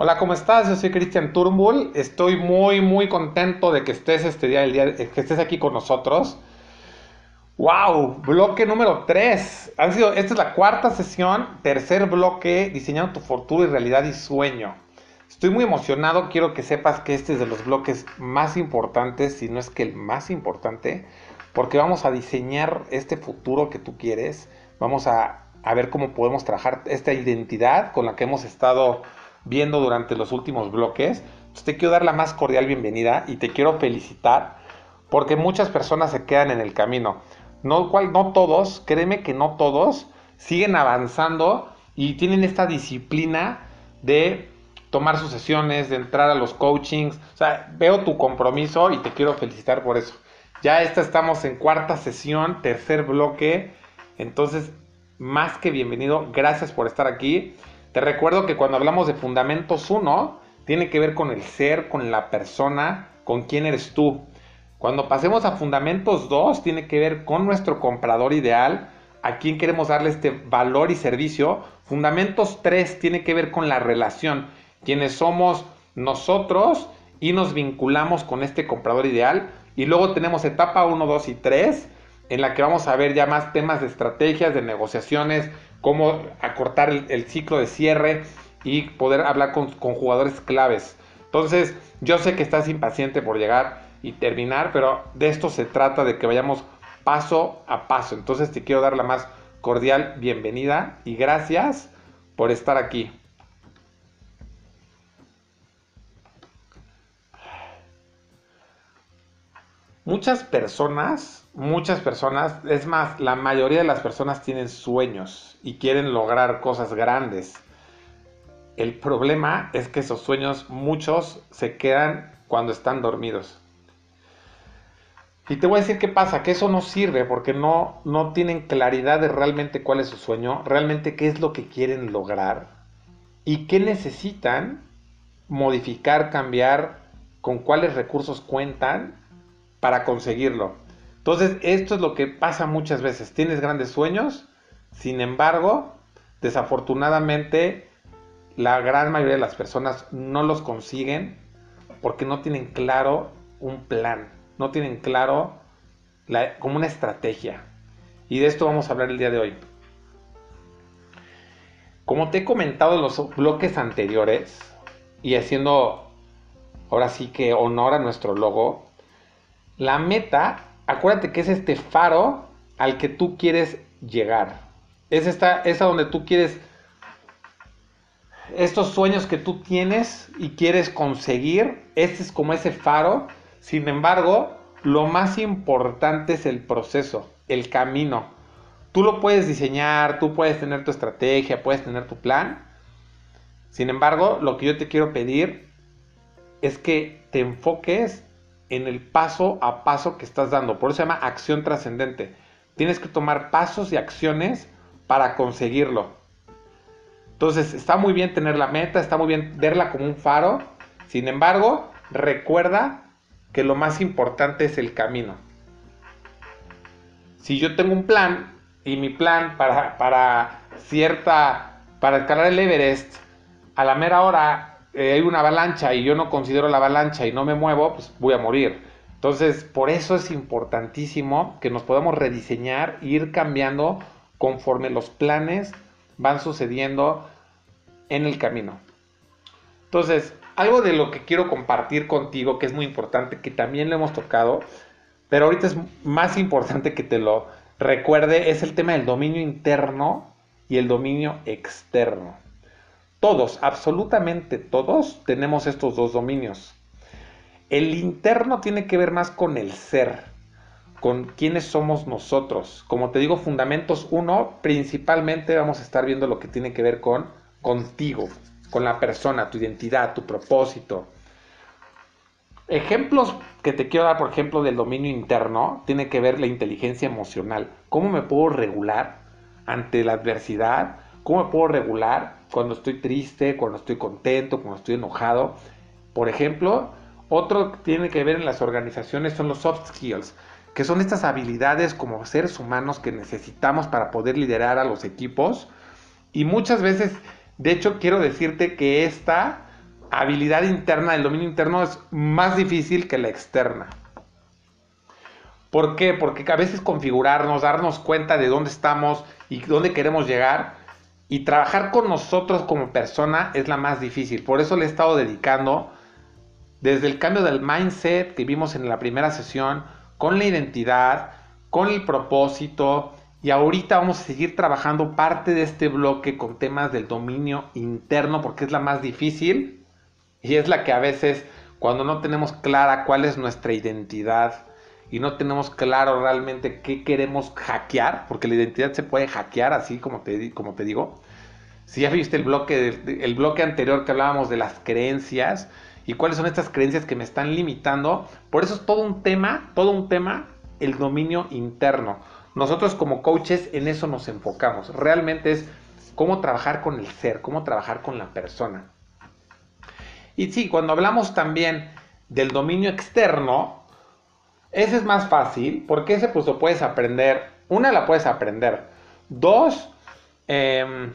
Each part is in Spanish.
Hola, ¿cómo estás? Yo soy Cristian Turnbull. Estoy muy, muy contento de que estés este día, el día, eh, que estés aquí con nosotros. ¡Wow! Bloque número 3. Han sido, esta es la cuarta sesión, tercer bloque, diseñando tu futuro y realidad y sueño. Estoy muy emocionado, quiero que sepas que este es de los bloques más importantes, si no es que el más importante, porque vamos a diseñar este futuro que tú quieres. Vamos a, a ver cómo podemos trabajar esta identidad con la que hemos estado viendo durante los últimos bloques. te quiero dar la más cordial bienvenida y te quiero felicitar porque muchas personas se quedan en el camino. No, cual, no todos, créeme que no todos, siguen avanzando y tienen esta disciplina de tomar sus sesiones, de entrar a los coachings. Veo tu compromiso y te quiero felicitar por eso. Ya esta estamos en cuarta sesión, tercer bloque. Entonces, más que bienvenido, gracias por estar aquí. Te recuerdo que cuando hablamos de Fundamentos 1, tiene que ver con el ser, con la persona, con quién eres tú. Cuando pasemos a Fundamentos 2, tiene que ver con nuestro comprador ideal, a quién queremos darle este valor y servicio. Fundamentos 3 tiene que ver con la relación, quienes somos nosotros y nos vinculamos con este comprador ideal. Y luego tenemos etapa 1, 2 y 3, en la que vamos a ver ya más temas de estrategias, de negociaciones, cómo acortar el, ciclo de cierre y poder hablar con, con, jugadores claves. Entonces, yo sé que estás impaciente por llegar y terminar, pero de esto se trata, de que vayamos paso a paso. Entonces, te quiero dar la más cordial bienvenida y gracias por estar aquí. Muchas personas, muchas personas, es más, la mayoría de las personas tienen sueños y quieren lograr cosas grandes. El problema es que esos sueños muchos se quedan cuando están dormidos. Y te voy a decir qué pasa, que eso no sirve porque no, no tienen claridad de realmente cuál es su sueño, realmente qué es lo que quieren lograr y qué necesitan modificar, cambiar, con cuáles recursos cuentan para conseguirlo. Entonces, esto es lo que pasa muchas veces. Tienes grandes sueños, sin embargo, desafortunadamente, la gran mayoría de las personas no los consiguen porque no tienen claro un plan, no tienen claro como una estrategia. Y de esto vamos a hablar el día de hoy. Como te he comentado en los bloques anteriores, y haciendo ahora sí que honor a nuestro logo, la meta, acuérdate que es este faro al que tú quieres llegar. Es esta, es a donde tú quieres estos sueños que tú tienes y quieres conseguir, este es como ese faro. Sin embargo, lo más importante es el proceso, el camino. Tú lo puedes diseñar, tú puedes tener tu estrategia, puedes tener tu plan. Sin embargo, lo que yo te quiero pedir es que te enfoques en el paso a paso que estás dando. Por eso se llama acción trascendente. Tienes que tomar pasos y acciones para conseguirlo. Entonces, está muy bien tener la meta, está muy bien verla como un faro. Sin embargo, recuerda que lo más importante es el camino. Si yo tengo un plan y mi plan para, para cierta, para escalar el Everest, a la mera hora eh, hay una avalancha y yo no considero la avalancha y no me muevo, pues voy a morir. Entonces, por eso es importantísimo que nos podamos rediseñar ir cambiando conforme los planes van sucediendo en el camino. Entonces, algo de lo que quiero compartir contigo, que es muy importante, que también lo hemos tocado, pero ahorita es más importante que te lo recuerde, es el tema del dominio interno y el dominio externo. Todos, absolutamente todos, tenemos estos dos dominios. El interno tiene que ver más con el ser, con quiénes somos nosotros. Como te digo, Fundamentos 1, principalmente vamos a estar viendo lo que tiene que ver con contigo, con la persona, tu identidad, tu propósito. Ejemplos que te quiero dar, por ejemplo, del dominio interno, tiene que ver la inteligencia emocional. ¿Cómo me puedo regular ante la adversidad? ¿Cómo me puedo regular cuando estoy triste, cuando estoy contento, cuando estoy enojado? Por ejemplo, otro que tiene que ver en las organizaciones son los soft skills, que son estas habilidades como seres humanos que necesitamos para poder liderar a los equipos. Y muchas veces, de hecho, quiero decirte que esta habilidad interna, el dominio interno es más difícil que la externa. ¿Por qué? Porque a veces configurarnos, darnos cuenta de dónde estamos y dónde queremos llegar y trabajar con nosotros como persona es la más difícil. Por eso le he estado dedicando desde el cambio del mindset que vimos en la primera sesión, con la identidad, con el propósito, y ahorita vamos a seguir trabajando parte de este bloque con temas del dominio interno porque es la más difícil y es la que a veces cuando no tenemos clara cuál es nuestra identidad y no tenemos claro realmente qué queremos hackear, porque la identidad se puede hackear así como te, como te digo. Si ya viste el bloque, el bloque anterior que hablábamos de las creencias y cuáles son estas creencias que me están limitando, por eso es todo un tema, todo un tema, el dominio interno. Nosotros como coaches en eso nos enfocamos. Realmente es cómo trabajar con el ser, cómo trabajar con la persona. Y sí, cuando hablamos también del dominio externo, ese es más fácil porque ese pues lo puedes aprender. Una la puedes aprender. Dos, em,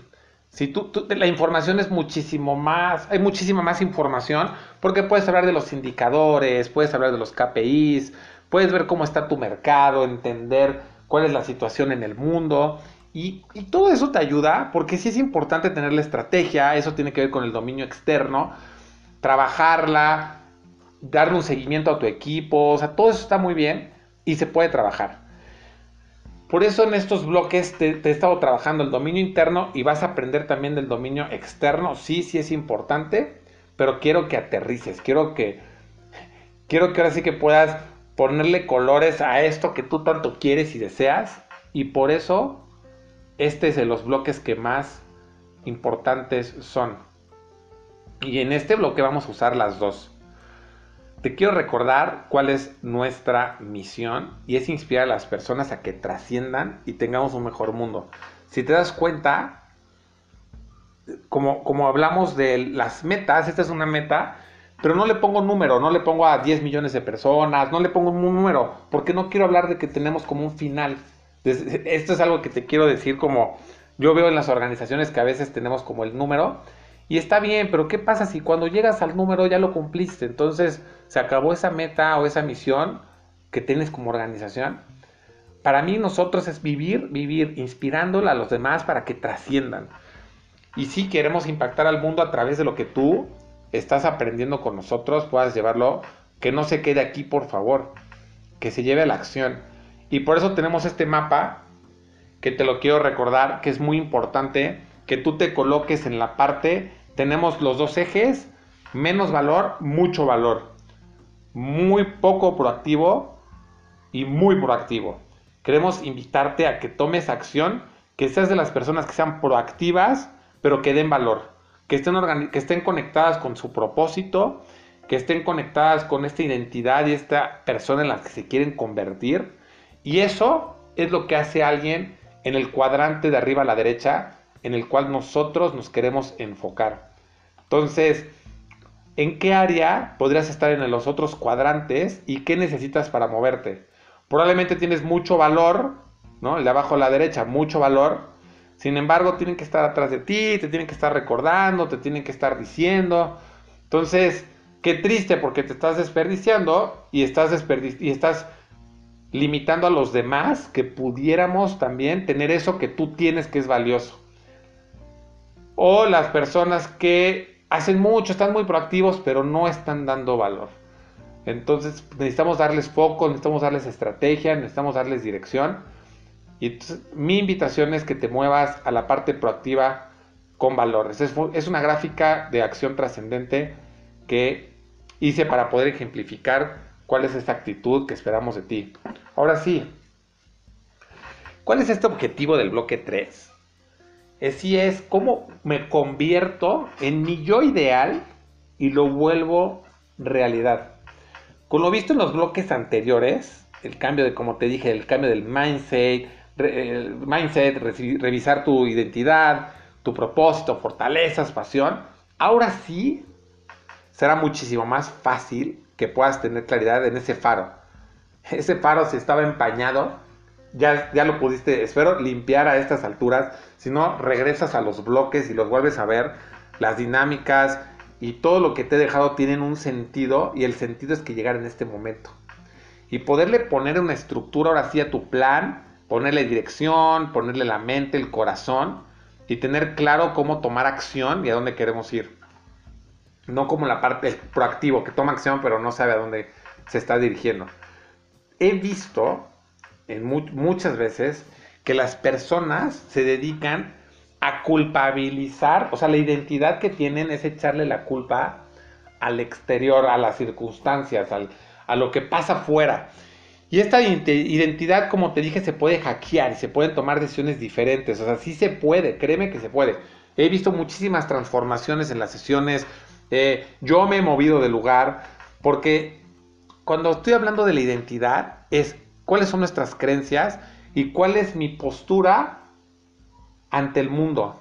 si tú, la información es muchísimo más, hay muchísima más información porque puedes hablar de los indicadores, puedes hablar de los KPIs, puedes ver cómo está tu mercado, entender cuál es la situación en el mundo. Y, todo eso te ayuda porque sí es importante tener la estrategia, eso tiene que ver con el dominio externo, trabajarla, darle un seguimiento a tu equipo, o sea, todo eso está muy bien y se puede trabajar. Por eso en estos bloques te, te, he estado trabajando el dominio interno y vas a aprender también del dominio externo. Sí, sí es importante, pero quiero que aterrices, quiero que, quiero que ahora sí que puedas ponerle colores a esto que tú tanto quieres y deseas. Y por eso este es de los bloques que más importantes son. Y en este bloque vamos a usar las dos. Te quiero recordar cuál es nuestra misión y es inspirar a las personas a que trasciendan y tengamos un mejor mundo. Si te das cuenta, como, como hablamos de las metas, esta es una meta, pero no le pongo número, no le pongo a 10 millones de personas, no le pongo un número, porque no quiero hablar de que tenemos como un final. Esto es algo que te quiero decir como yo veo en las organizaciones que a veces tenemos como el número y está bien, pero ¿qué pasa si cuando llegas al número ya lo cumpliste? Entonces se acabó esa meta o esa misión que tienes como organización. Para mí nosotros es vivir, vivir inspirándola a los demás para que trasciendan. Y si queremos impactar al mundo a través de lo que tú estás aprendiendo con nosotros, puedas llevarlo, que no se quede aquí, por favor, que se lleve a la acción. Y por eso tenemos este mapa, que te lo quiero recordar, que es muy importante que tú te coloques en la parte, tenemos los dos ejes, menos valor, mucho valor. Muy poco proactivo y muy proactivo. Queremos invitarte a que tomes acción, que seas de las personas que sean proactivas, pero que den valor que estén, que estén conectadas con su propósito, que estén conectadas con esta identidad y esta persona en la que se quieren convertir. Y eso es lo que hace alguien en el cuadrante de arriba a la derecha, en el cual nosotros nos queremos enfocar. Entonces, ¿en qué área podrías estar en los otros cuadrantes y qué necesitas para moverte? Probablemente tienes mucho valor, ¿no? El de abajo a la derecha, mucho valor, sin embargo, tienen que estar atrás de ti, te tienen que estar recordando, te tienen que estar diciendo. Entonces, qué triste porque te estás desperdiciando y estás, y estás limitando a los demás que pudiéramos también tener eso que tú tienes que es valioso. O las personas que hacen mucho, están muy proactivos, pero no están dando valor. Entonces necesitamos darles foco, necesitamos darles estrategia, necesitamos darles dirección y entonces, mi invitación es que te muevas a la parte proactiva con valores. Es, una gráfica de acción trascendente que hice para poder ejemplificar cuál es esta actitud que esperamos de ti. Ahora sí, ¿cuál es este objetivo del bloque 3? Si es cómo me convierto en mi yo ideal y lo vuelvo realidad. Con lo visto en los bloques anteriores, el cambio de, como te dije, el cambio del mindset, mindset, revisar tu identidad, tu propósito, fortalezas, pasión, ahora sí será muchísimo más fácil que puedas tener claridad en ese faro. Ese faro si estaba empañado, ya, ya lo pudiste, espero, limpiar a estas alturas. Si no, regresas a los bloques y los vuelves a ver, las dinámicas y todo lo que te he dejado tienen un sentido y el sentido es que llegar en este momento. Y poderle poner una estructura ahora sí a tu plan, ponerle dirección, ponerle la mente, el corazón y tener claro cómo tomar acción y a dónde queremos ir. No como la parte proactivo que toma acción pero no sabe a dónde se está dirigiendo. He visto muchas veces que las personas se dedican a culpabilizar, o sea, la identidad que tienen es echarle la culpa al exterior, a las circunstancias, a lo que pasa afuera. Y esta identidad, como te dije, se puede hackear y se pueden tomar decisiones diferentes. O sea, sí se puede, créeme que se puede. He visto muchísimas transformaciones en las sesiones. Eh, yo me he movido de lugar porque cuando estoy hablando de la identidad es cuáles son nuestras creencias y cuál es mi postura ante el mundo.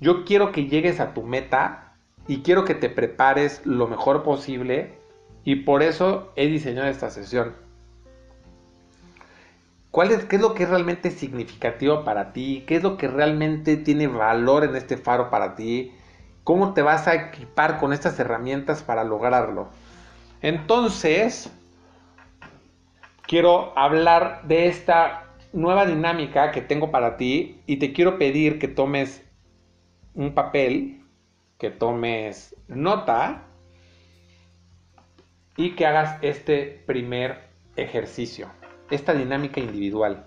Yo quiero que llegues a tu meta y quiero que te prepares lo mejor posible y por eso he diseñado esta sesión. ¿Cuál es, ¿Qué es lo que es realmente significativo para ti? ¿Qué es lo que realmente tiene valor en este faro para ti? ¿Cómo te vas a equipar con estas herramientas para lograrlo? Entonces, quiero hablar de esta nueva dinámica que tengo para ti y te quiero pedir que tomes un papel, que tomes nota y que hagas este primer ejercicio, esta dinámica individual.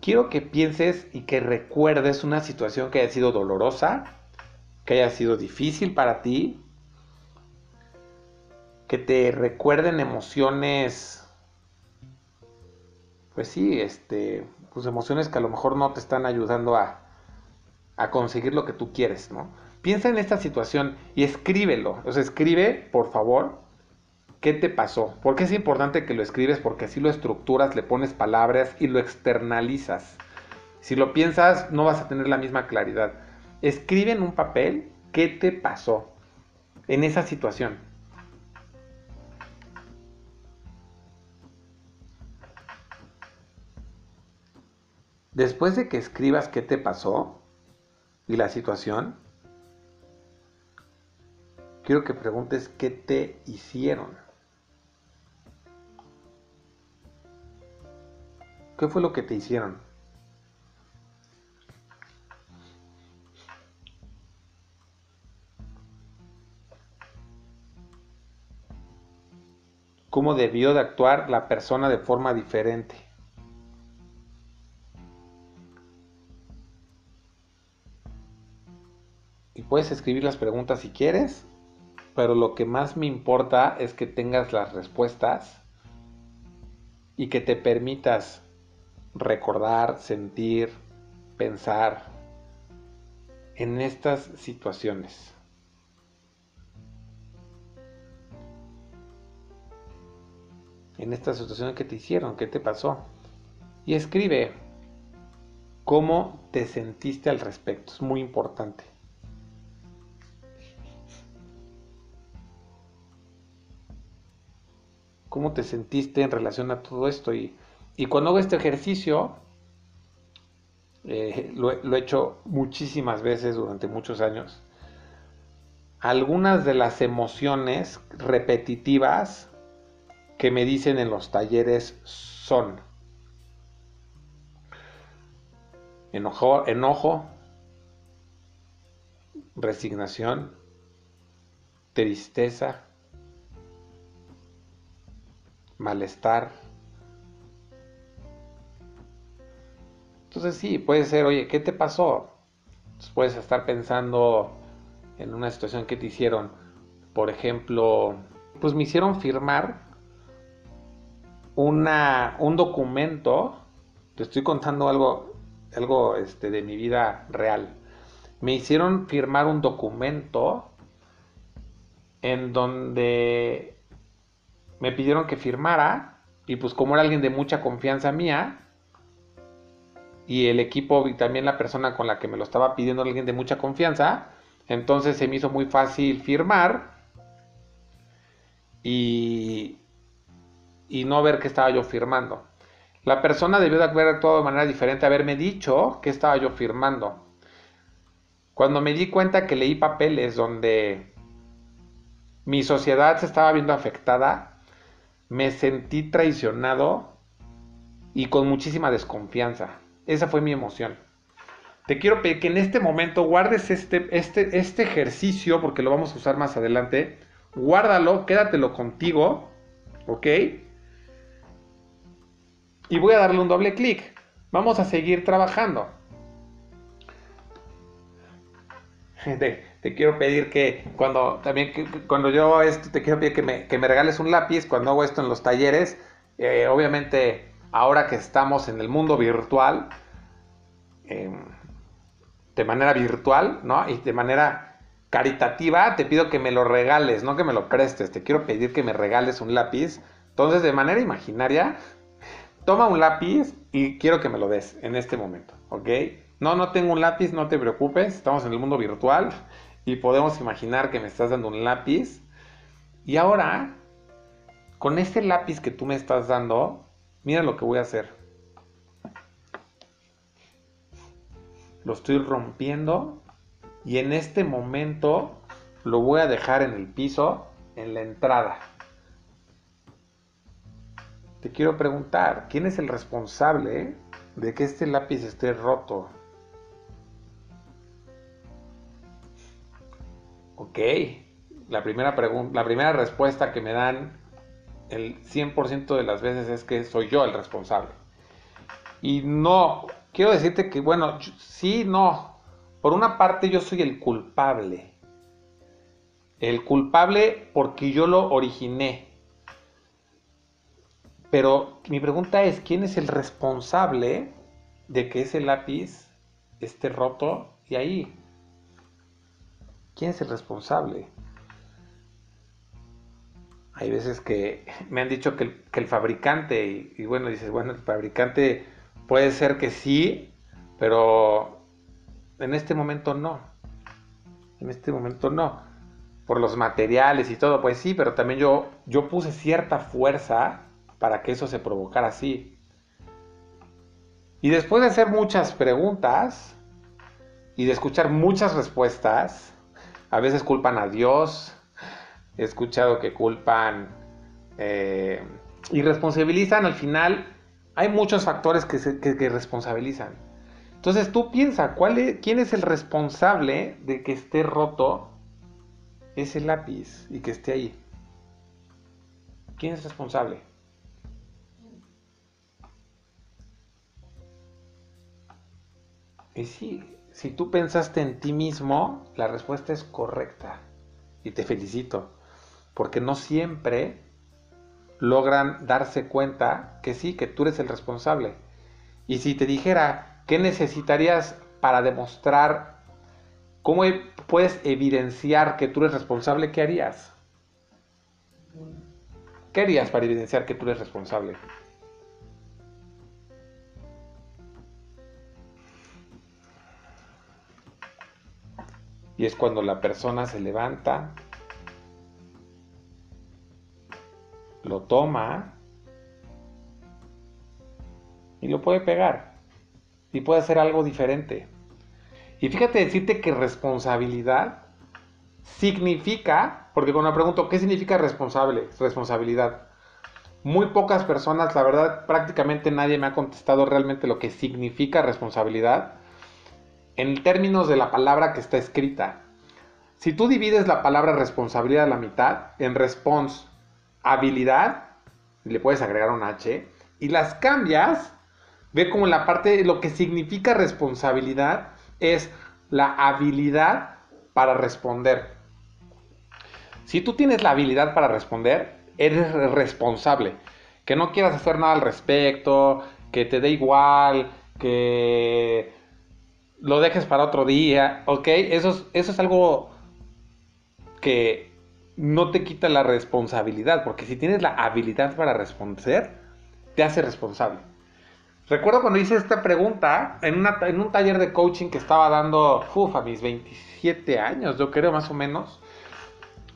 Quiero que pienses y que recuerdes una situación que haya sido dolorosa, que haya sido difícil para ti, que te recuerden emociones pues sí, este, pues emociones que a lo mejor no te están ayudando a, a conseguir lo que tú quieres, ¿no? Piensa en esta situación y escríbelo. Escribe, por favor, qué te pasó. Porque es importante que lo escribes porque así lo estructuras, le pones palabras y lo externalizas. Si lo piensas, no vas a tener la misma claridad. Escribe en un papel qué te pasó en esa situación. Después de que escribas qué te pasó y la situación, quiero que preguntes qué te hicieron. ¿Qué fue lo que te hicieron? ¿Cómo debió de actuar la persona de forma diferente? Puedes escribir las preguntas si quieres, pero lo que más me importa es que tengas las respuestas y que te permitas recordar, sentir, pensar en estas situaciones. En estas situaciones que te hicieron, qué te pasó. Y escribe cómo te sentiste al respecto. Es muy importante. Cómo te sentiste en relación a todo esto. Y, cuando hago este ejercicio, eh, lo, he hecho muchísimas veces durante muchos años, algunas de las emociones repetitivas que me dicen en los talleres son enojo, enojo resignación, tristeza, malestar. Entonces sí, puede ser, oye, ¿qué te pasó? puedes estar pensando en una situación que te hicieron. Por ejemplo, pues me hicieron firmar una, un documento. Te estoy contando algo, algo este, de mi vida real. Me hicieron firmar un documento en donde me pidieron que firmara y pues como era alguien de mucha confianza mía y el equipo y también la persona con la que me lo estaba pidiendo alguien de mucha confianza, entonces se me hizo muy fácil firmar y, y no ver qué estaba yo firmando. La persona debió de haber actuado de manera diferente, haberme dicho que estaba yo firmando. Cuando me di cuenta que leí papeles donde mi sociedad se estaba viendo afectada, me sentí traicionado y con muchísima desconfianza. Esa fue mi emoción. Te quiero pedir que en este momento guardes este, este, este ejercicio, porque lo vamos a usar más adelante. Guárdalo, quédatelo contigo, ¿ok? Y voy a darle un doble clic. Vamos a seguir trabajando. Te, quiero pedir que cuando también cuando yo esto, te quiero pedir que me, que me regales un lápiz cuando hago esto en los talleres. Eh, obviamente, ahora que estamos en el mundo virtual, em, de manera virtual, ¿no? Y de manera caritativa, te pido que me lo regales, no que me lo prestes. Te quiero pedir que me regales un lápiz. Entonces, de manera imaginaria, toma un lápiz y quiero que me lo des en este momento, ¿ok? No, no tengo un lápiz, no te preocupes, estamos en el mundo virtual y podemos imaginar que me estás dando un lápiz. Y ahora, con este lápiz que tú me estás dando, mira lo que voy a hacer. Lo estoy rompiendo y en este momento lo voy a dejar en el piso, en la entrada. Te quiero preguntar, ¿quién es el responsable de que este lápiz esté roto? Ok, la primera, la primera respuesta que me dan el 100% de las veces es que soy yo el responsable. Y no, quiero decirte que, bueno, sí, no. Por una parte yo soy el culpable. El culpable porque yo lo originé. Pero mi pregunta es, ¿quién es el responsable de que ese lápiz esté roto y ahí? ¿Quién es el responsable? Hay veces que me han dicho que el, fabricante, y, bueno, dices, bueno, el fabricante puede ser que sí, pero en este momento no. En este momento no. Por los materiales y todo, pues sí, pero también yo, yo puse cierta fuerza para que eso se provocara así. Y después de hacer muchas preguntas y de escuchar muchas respuestas, a veces culpan a Dios. He escuchado que culpan eh, y responsabilizan. Al final, hay muchos factores que, que, responsabilizan. Entonces tú piensa, ¿cuál ¿quién es el responsable de que esté roto ese lápiz y que esté ahí? ¿Quién es responsable? Y sí, si tú pensaste en ti mismo, la respuesta es correcta. Y te felicito. Porque no siempre logran darse cuenta que sí, que tú eres el responsable. Y si te dijera, ¿qué necesitarías para demostrar cómo e-, puedes evidenciar que tú eres responsable? ¿Qué harías? ¿Qué harías para evidenciar que tú eres responsable? Y es cuando la persona se levanta, lo toma y lo puede pegar. Y puede hacer algo diferente. Y fíjate decirte que responsabilidad significa, porque cuando me pregunto, ¿qué significa responsable? Responsabilidad. Muy pocas personas, la verdad, prácticamente nadie me ha contestado realmente lo que significa responsabilidad en términos de la palabra que está escrita. Si tú divides la palabra responsabilidad a la mitad en response habilidad, le puedes agregar un H, y las cambias, ve como la parte, lo que significa responsabilidad es la habilidad para responder. Si tú tienes la habilidad para responder, eres responsable. Que no quieras hacer nada al respecto, que te dé igual, que lo dejes para otro día, ¿ok? Eso es, eso es algo que no te quita la responsabilidad, porque si tienes la habilidad para responder, te hace responsable. Recuerdo cuando hice esta pregunta en, en un taller de coaching que estaba dando, uf, a mis 27 años, yo creo más o menos,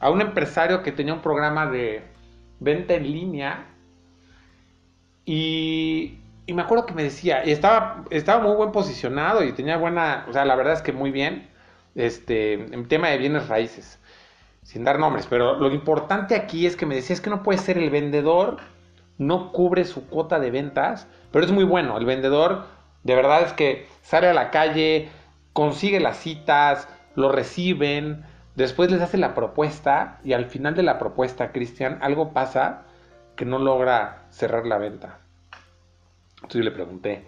a un empresario que tenía un programa de venta en línea y y me acuerdo que me decía, y estaba, estaba muy buen posicionado y tenía buena, o sea, la verdad es que muy bien, este, en tema de bienes raíces, sin dar nombres, pero lo importante aquí es que me decía, es que no puede ser el vendedor, no cubre su cuota de ventas, pero es muy bueno, el vendedor de verdad es que sale a la calle, consigue las citas, lo reciben, después les hace la propuesta y al final de la propuesta, Cristian, algo pasa que no logra cerrar la venta. Entonces yo le pregunté,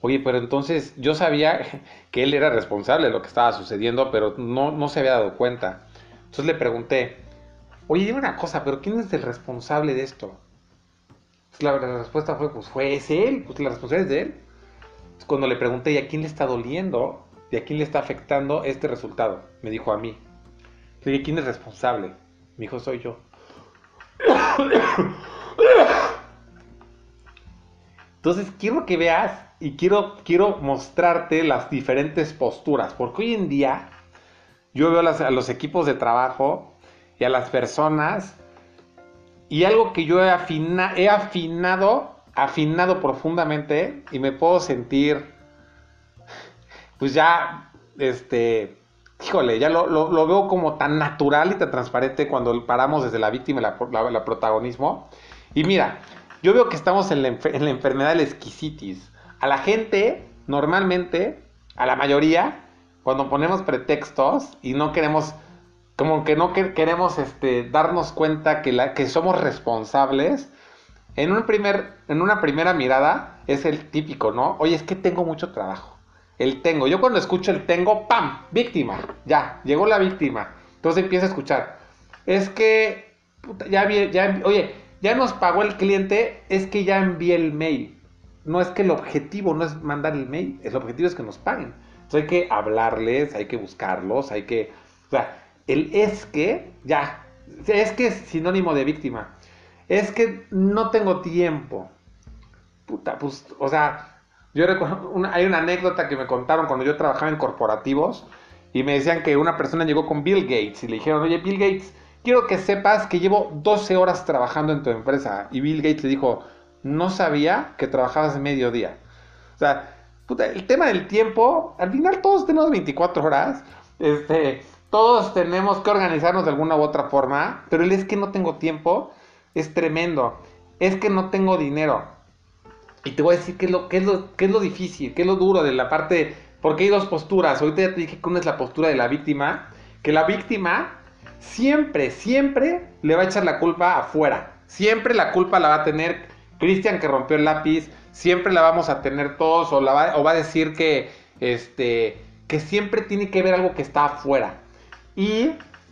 oye, pero entonces yo sabía que él era responsable de lo que estaba sucediendo, pero no, no se había dado cuenta. Entonces le pregunté, oye, dime una cosa, pero ¿quién es el responsable de esto? La, la, respuesta fue, pues fue es él, pues la responsabilidad es de él. Entonces, cuando le pregunté, ¿y a quién le está doliendo? ¿Y a quién le está afectando este resultado? Me dijo a mí. Le dije, ¿quién es responsable? Me dijo, soy yo. Entonces quiero que veas y quiero, quiero mostrarte las diferentes posturas, porque hoy en día yo veo a los equipos de trabajo y a las personas y algo que yo he, he afinado, afinado profundamente y me puedo sentir, pues ya, este, híjole, ya lo, veo como tan natural y tan transparente cuando paramos desde la víctima y la, protagonismo. Y mira, yo veo que estamos en la, en la, enfermedad del exquisitis. A la gente, normalmente, a la mayoría, cuando ponemos pretextos y no queremos, como que no queremos este, darnos cuenta que, la, que somos responsables, en, un primer, en una primera mirada es el típico, ¿no? Oye, es que tengo mucho trabajo el tengo. Yo cuando escucho el tengo, ¡pam! Víctima. Ya, llegó la víctima. Entonces empieza a escuchar. Es que, ya, ya, oye, ya nos pagó el cliente, es que ya envié el mail. No es que el objetivo no es mandar el mail, el objetivo es que nos paguen. Hay que hablarles, hay que buscarlos, hay que... O sea, el es que, ya, es que es sinónimo de víctima. Es que no tengo tiempo. Puta, pues, o sea, yo recuerdo, hay una anécdota que me contaron cuando yo trabajaba en corporativos y me decían que una persona llegó con Bill Gates y le dijeron, oye Bill Gates, quiero que sepas que llevo 12 horas trabajando en tu empresa. Y Bill Gates le dijo, no sabía que trabajabas mediodía. O sea, el tema del tiempo, al final todos tenemos 24 horas, este, todos tenemos que organizarnos de alguna u otra forma, pero el es que no tengo tiempo es tremendo. Es que no tengo dinero. Y te voy a decir qué es lo, qué es lo, qué es lo difícil, qué es lo duro de la parte. Porque hay dos posturas. Ahorita ya te dije que una es la postura de la víctima. Que la víctima siempre, siempre le va a echar la culpa afuera. Siempre la culpa la va a tener Cristian que rompió el lápiz. Siempre la vamos a tener todos. O, va a decir que, este, que siempre tiene que ver algo que está afuera. Y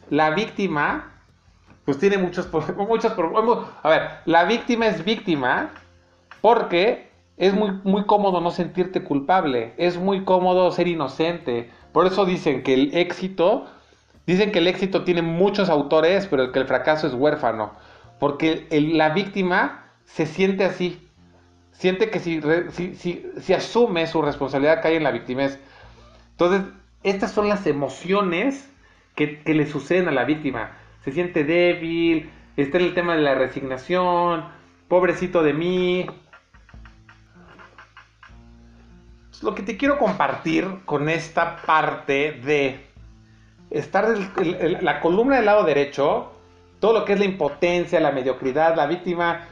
la víctima, pues tiene muchos, muchos problemas. A ver, la víctima es víctima porque es muy, muy cómodo no sentirte culpable, es muy cómodo ser inocente. Por eso dicen que el éxito, dicen que el éxito tiene muchos autores, pero que el fracaso es huérfano. Porque la víctima se siente así. Siente que si, asume su responsabilidad cae en la víctima. Entonces, estas son las emociones que, que le suceden a la víctima. Se siente débil, está en el tema de la resignación, pobrecito de mí, lo que te quiero compartir con esta parte de estar la columna del lado derecho, todo lo que es la impotencia, la mediocridad, la víctima,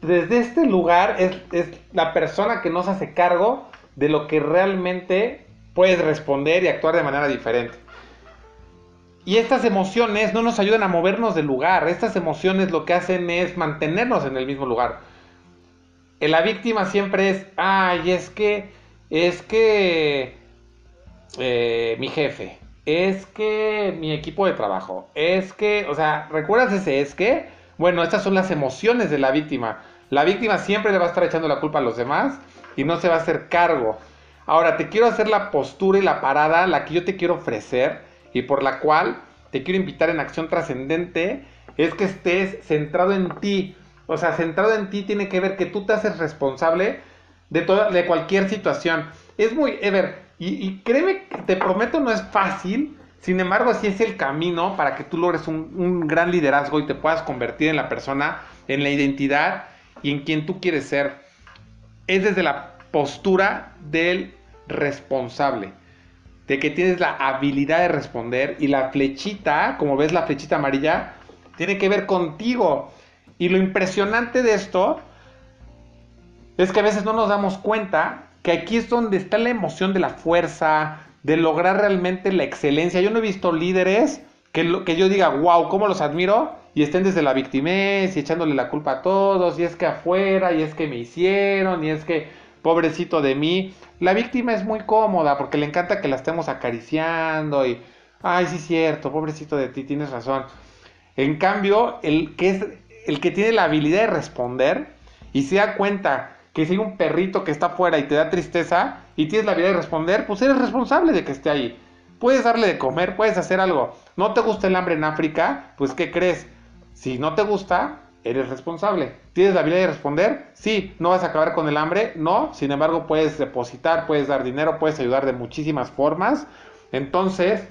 desde este lugar es, la persona que no se hace cargo de lo que realmente puedes responder y actuar de manera diferente. Y estas emociones no nos ayudan a movernos del lugar, estas emociones lo que hacen es mantenernos en el mismo lugar. La víctima siempre es, ay, es que es que eh, mi jefe, es que mi equipo de trabajo, es que, o sea, ¿recuerdas ese es que? Bueno, estas son las emociones de la víctima. La víctima siempre le va a estar echando la culpa a los demás y no se va a hacer cargo. Ahora, te quiero hacer la postura y la parada, la que yo te quiero ofrecer y por la cual te quiero invitar en acción trascendente, es que estés centrado en ti. O sea, centrado en ti tiene que ver que tú te haces responsable de, toda, de cualquier situación. Es muy, Ever, y, créeme, te prometo, no es fácil. Sin embargo, así es el camino para que tú logres un, gran liderazgo y te puedas convertir en la persona, en la identidad y en quien tú quieres ser. Es desde la postura del responsable. de que tienes la habilidad de responder y la flechita, como ves la flechita amarilla, tiene que ver contigo. Y lo impresionante de esto es que a veces no nos damos cuenta que aquí es donde está la emoción de la fuerza, de lograr realmente la excelencia. Yo no he visto líderes que, que yo diga, wow, ¿cómo los admiro? Y estén desde la victimez y echándole la culpa a todos, y es que afuera, y es que me hicieron, y es que pobrecito de mí. La víctima es muy cómoda porque le encanta que la estemos acariciando y, ay, sí, cierto, pobrecito de ti, tienes razón. En cambio, el que, es, el que tiene la habilidad de responder y se da cuenta que si hay un perrito que está afuera y te da tristeza y tienes la habilidad de responder, pues eres responsable de que esté ahí. Puedes darle de comer, puedes hacer algo. ¿No te gusta el hambre en África? Pues ¿qué crees? Si no te gusta, eres responsable. ¿Tienes la habilidad de responder? Sí, no vas a acabar con el hambre, no. Sin embargo, puedes depositar, puedes dar dinero, puedes ayudar de muchísimas formas. Entonces,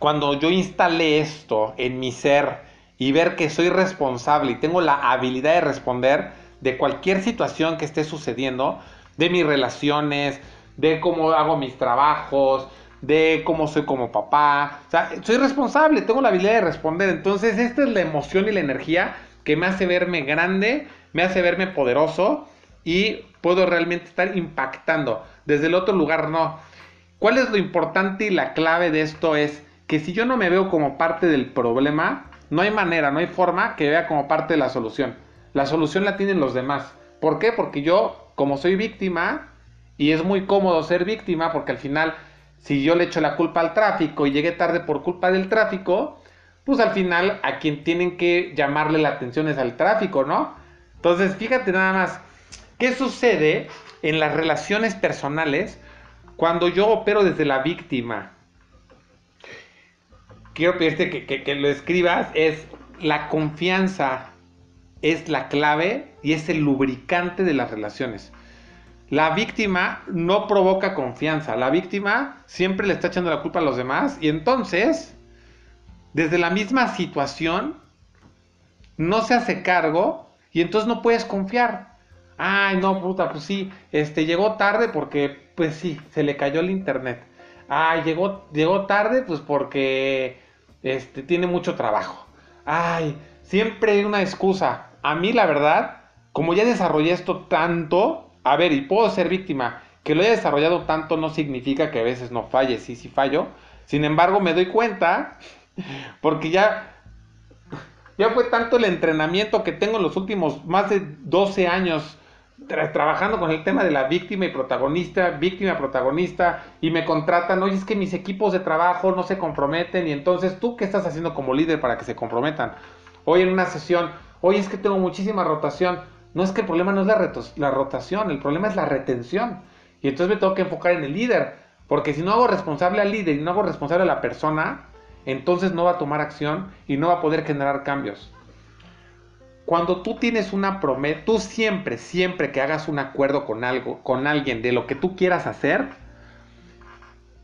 cuando yo instalé esto en mi ser y ver que soy responsable y tengo la habilidad de responder de cualquier situación que esté sucediendo, de mis relaciones, de cómo hago mis trabajos, de cómo soy como papá. Soy responsable, tengo la habilidad de responder. Entonces, esta es la emoción y la energía que me hace verme grande, me hace verme poderoso y puedo realmente estar impactando. Desde el otro lugar no. ¿Cuál es lo importante y la clave de esto? Es que si yo no me veo como parte del problema, no hay manera, no hay forma que vea como parte de la solución. La solución la tienen los demás. ¿Por qué? Porque yo, como soy víctima, y es muy cómodo ser víctima, porque al final si yo le echo la culpa al tráfico y llegué tarde por culpa del tráfico, pues al final a quien tienen que llamarle la atención es al tráfico, ¿no? Entonces, fíjate nada más, ¿qué sucede en las relaciones personales cuando yo opero desde la víctima? Quiero pedirte que, que lo escribas, es la confianza es la clave y es el lubricante de las relaciones. La víctima no provoca confianza. La víctima siempre le está echando la culpa a los demás y entonces, desde la misma situación, no se hace cargo y entonces no puedes confiar. Ay, no, puta, pues sí, este llegó tarde porque, pues sí, se le cayó el internet. Ay, llegó, llegó tarde, pues porque este, tiene mucho trabajo. Ay, siempre hay una excusa. A mí, la verdad, como ya desarrollé esto tanto, a ver, y puedo ser víctima. Que lo haya desarrollado tanto no significa que a veces no falle, sí, sí fallo. Sin embargo, me doy cuenta, porque ya, ya fue tanto el entrenamiento que tengo en los últimos más de 12 años trabajando con el tema de la víctima y protagonista, víctima, protagonista, y me contratan, oye, es que mis equipos de trabajo no se comprometen, y entonces tú, ¿qué estás haciendo como líder para que se comprometan? Hoy en una sesión, oye, es que tengo muchísima rotación no es que el problema no es la, la rotación, el problema es la retención. Y entonces me tengo que enfocar en el líder. Porque si no hago responsable al líder y no hago responsable a la persona, entonces no va a tomar acción y no va a poder generar cambios. Cuando tú tienes una promesa, tú siempre, siempre que hagas un acuerdo con algo, con alguien de lo que tú quieras hacer,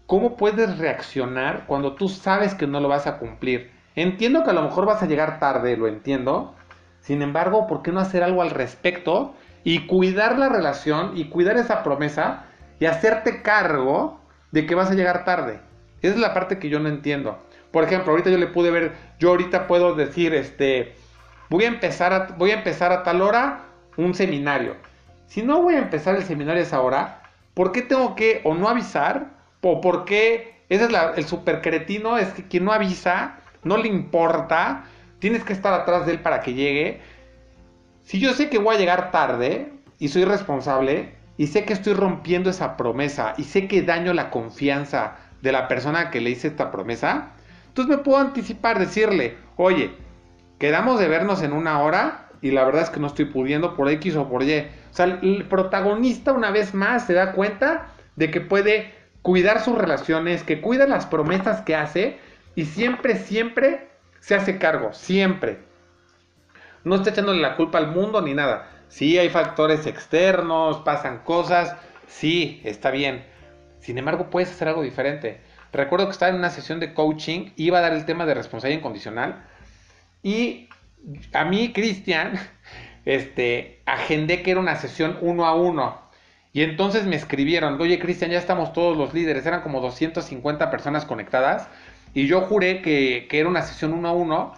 ¿cómo puedes reaccionar cuando tú sabes que no lo vas a cumplir? Entiendo que a lo mejor vas a llegar tarde, lo entiendo, sin embargo, ¿por qué no hacer algo al respecto y cuidar la relación y cuidar esa promesa y hacerte cargo de que vas a llegar tarde? Esa es la parte que yo no entiendo. Por ejemplo, ahorita yo le pude ver, yo ahorita puedo decir, este, voy a empezar a, voy a empezar a tal hora un seminario. Si no voy a empezar el seminario a esa hora, ¿por qué tengo que o no avisar? ¿O por qué? Ese es el super cretino, es que quien no avisa, no le importa, tienes que estar atrás de él para que llegue. Si yo sé que voy a llegar tarde y soy responsable y sé que estoy rompiendo esa promesa y sé que daño la confianza de la persona que le hice esta promesa, entonces me puedo anticipar, decirle, oye, quedamos de vernos en una hora y la verdad es que no estoy pudiendo por X o por Y. O sea, el protagonista una vez más se da cuenta de que puede cuidar sus relaciones, que cuida las promesas que hace y siempre, siempre se hace cargo, siempre. No está echándole la culpa al mundo ni nada. Sí, hay factores externos, pasan cosas, sí, está bien. Sin embargo, puedes hacer algo diferente. Recuerdo que estaba en una sesión de coaching, iba a dar el tema de responsabilidad incondicional y a mí, Cristian, este, agendé que era una sesión uno a uno. Y entonces me escribieron, oye Cristian, ya estamos todos los líderes, eran como 250 personas conectadas. Y yo juré que, era una sesión uno a uno.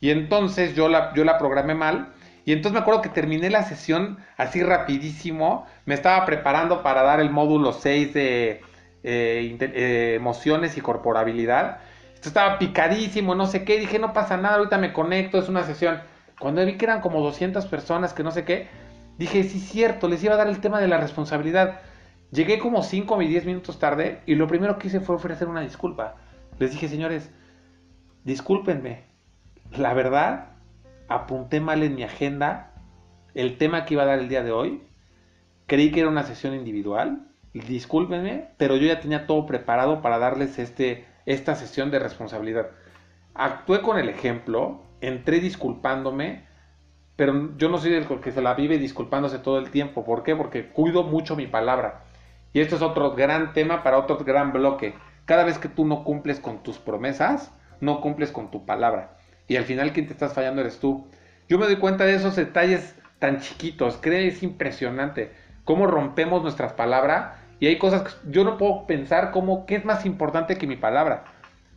Y entonces yo la, yo la programé mal. Y entonces me acuerdo que terminé la sesión así rapidísimo. Me estaba preparando para dar el módulo 6 de eh, eh, emociones y corporabilidad. Estaba picadísimo, no sé qué. Dije, no pasa nada, ahorita me conecto, es una sesión. Cuando vi que eran como 200 personas, que no sé qué, dije, sí, cierto, les iba a dar el tema de la responsabilidad. Llegué como 5 o 10 minutos tarde y lo primero que hice fue ofrecer una disculpa. Les dije, señores, discúlpenme. La verdad, apunté mal en mi agenda el tema que iba a dar el día de hoy. Creí que era una sesión individual. Discúlpenme, pero yo ya tenía todo preparado para darles este, esta sesión de responsabilidad. Actué con el ejemplo, entré disculpándome, pero yo no soy el que se la vive disculpándose todo el tiempo. ¿Por qué? Porque cuido mucho mi palabra. Y esto es otro gran tema para otro gran bloque. Cada vez que tú no cumples con tus promesas, no cumples con tu palabra. Y al final quien te estás fallando eres tú. Yo me doy cuenta de esos detalles tan chiquitos. Creo es impresionante cómo rompemos nuestras palabras. Y hay cosas que yo no puedo pensar como qué es más importante que mi palabra.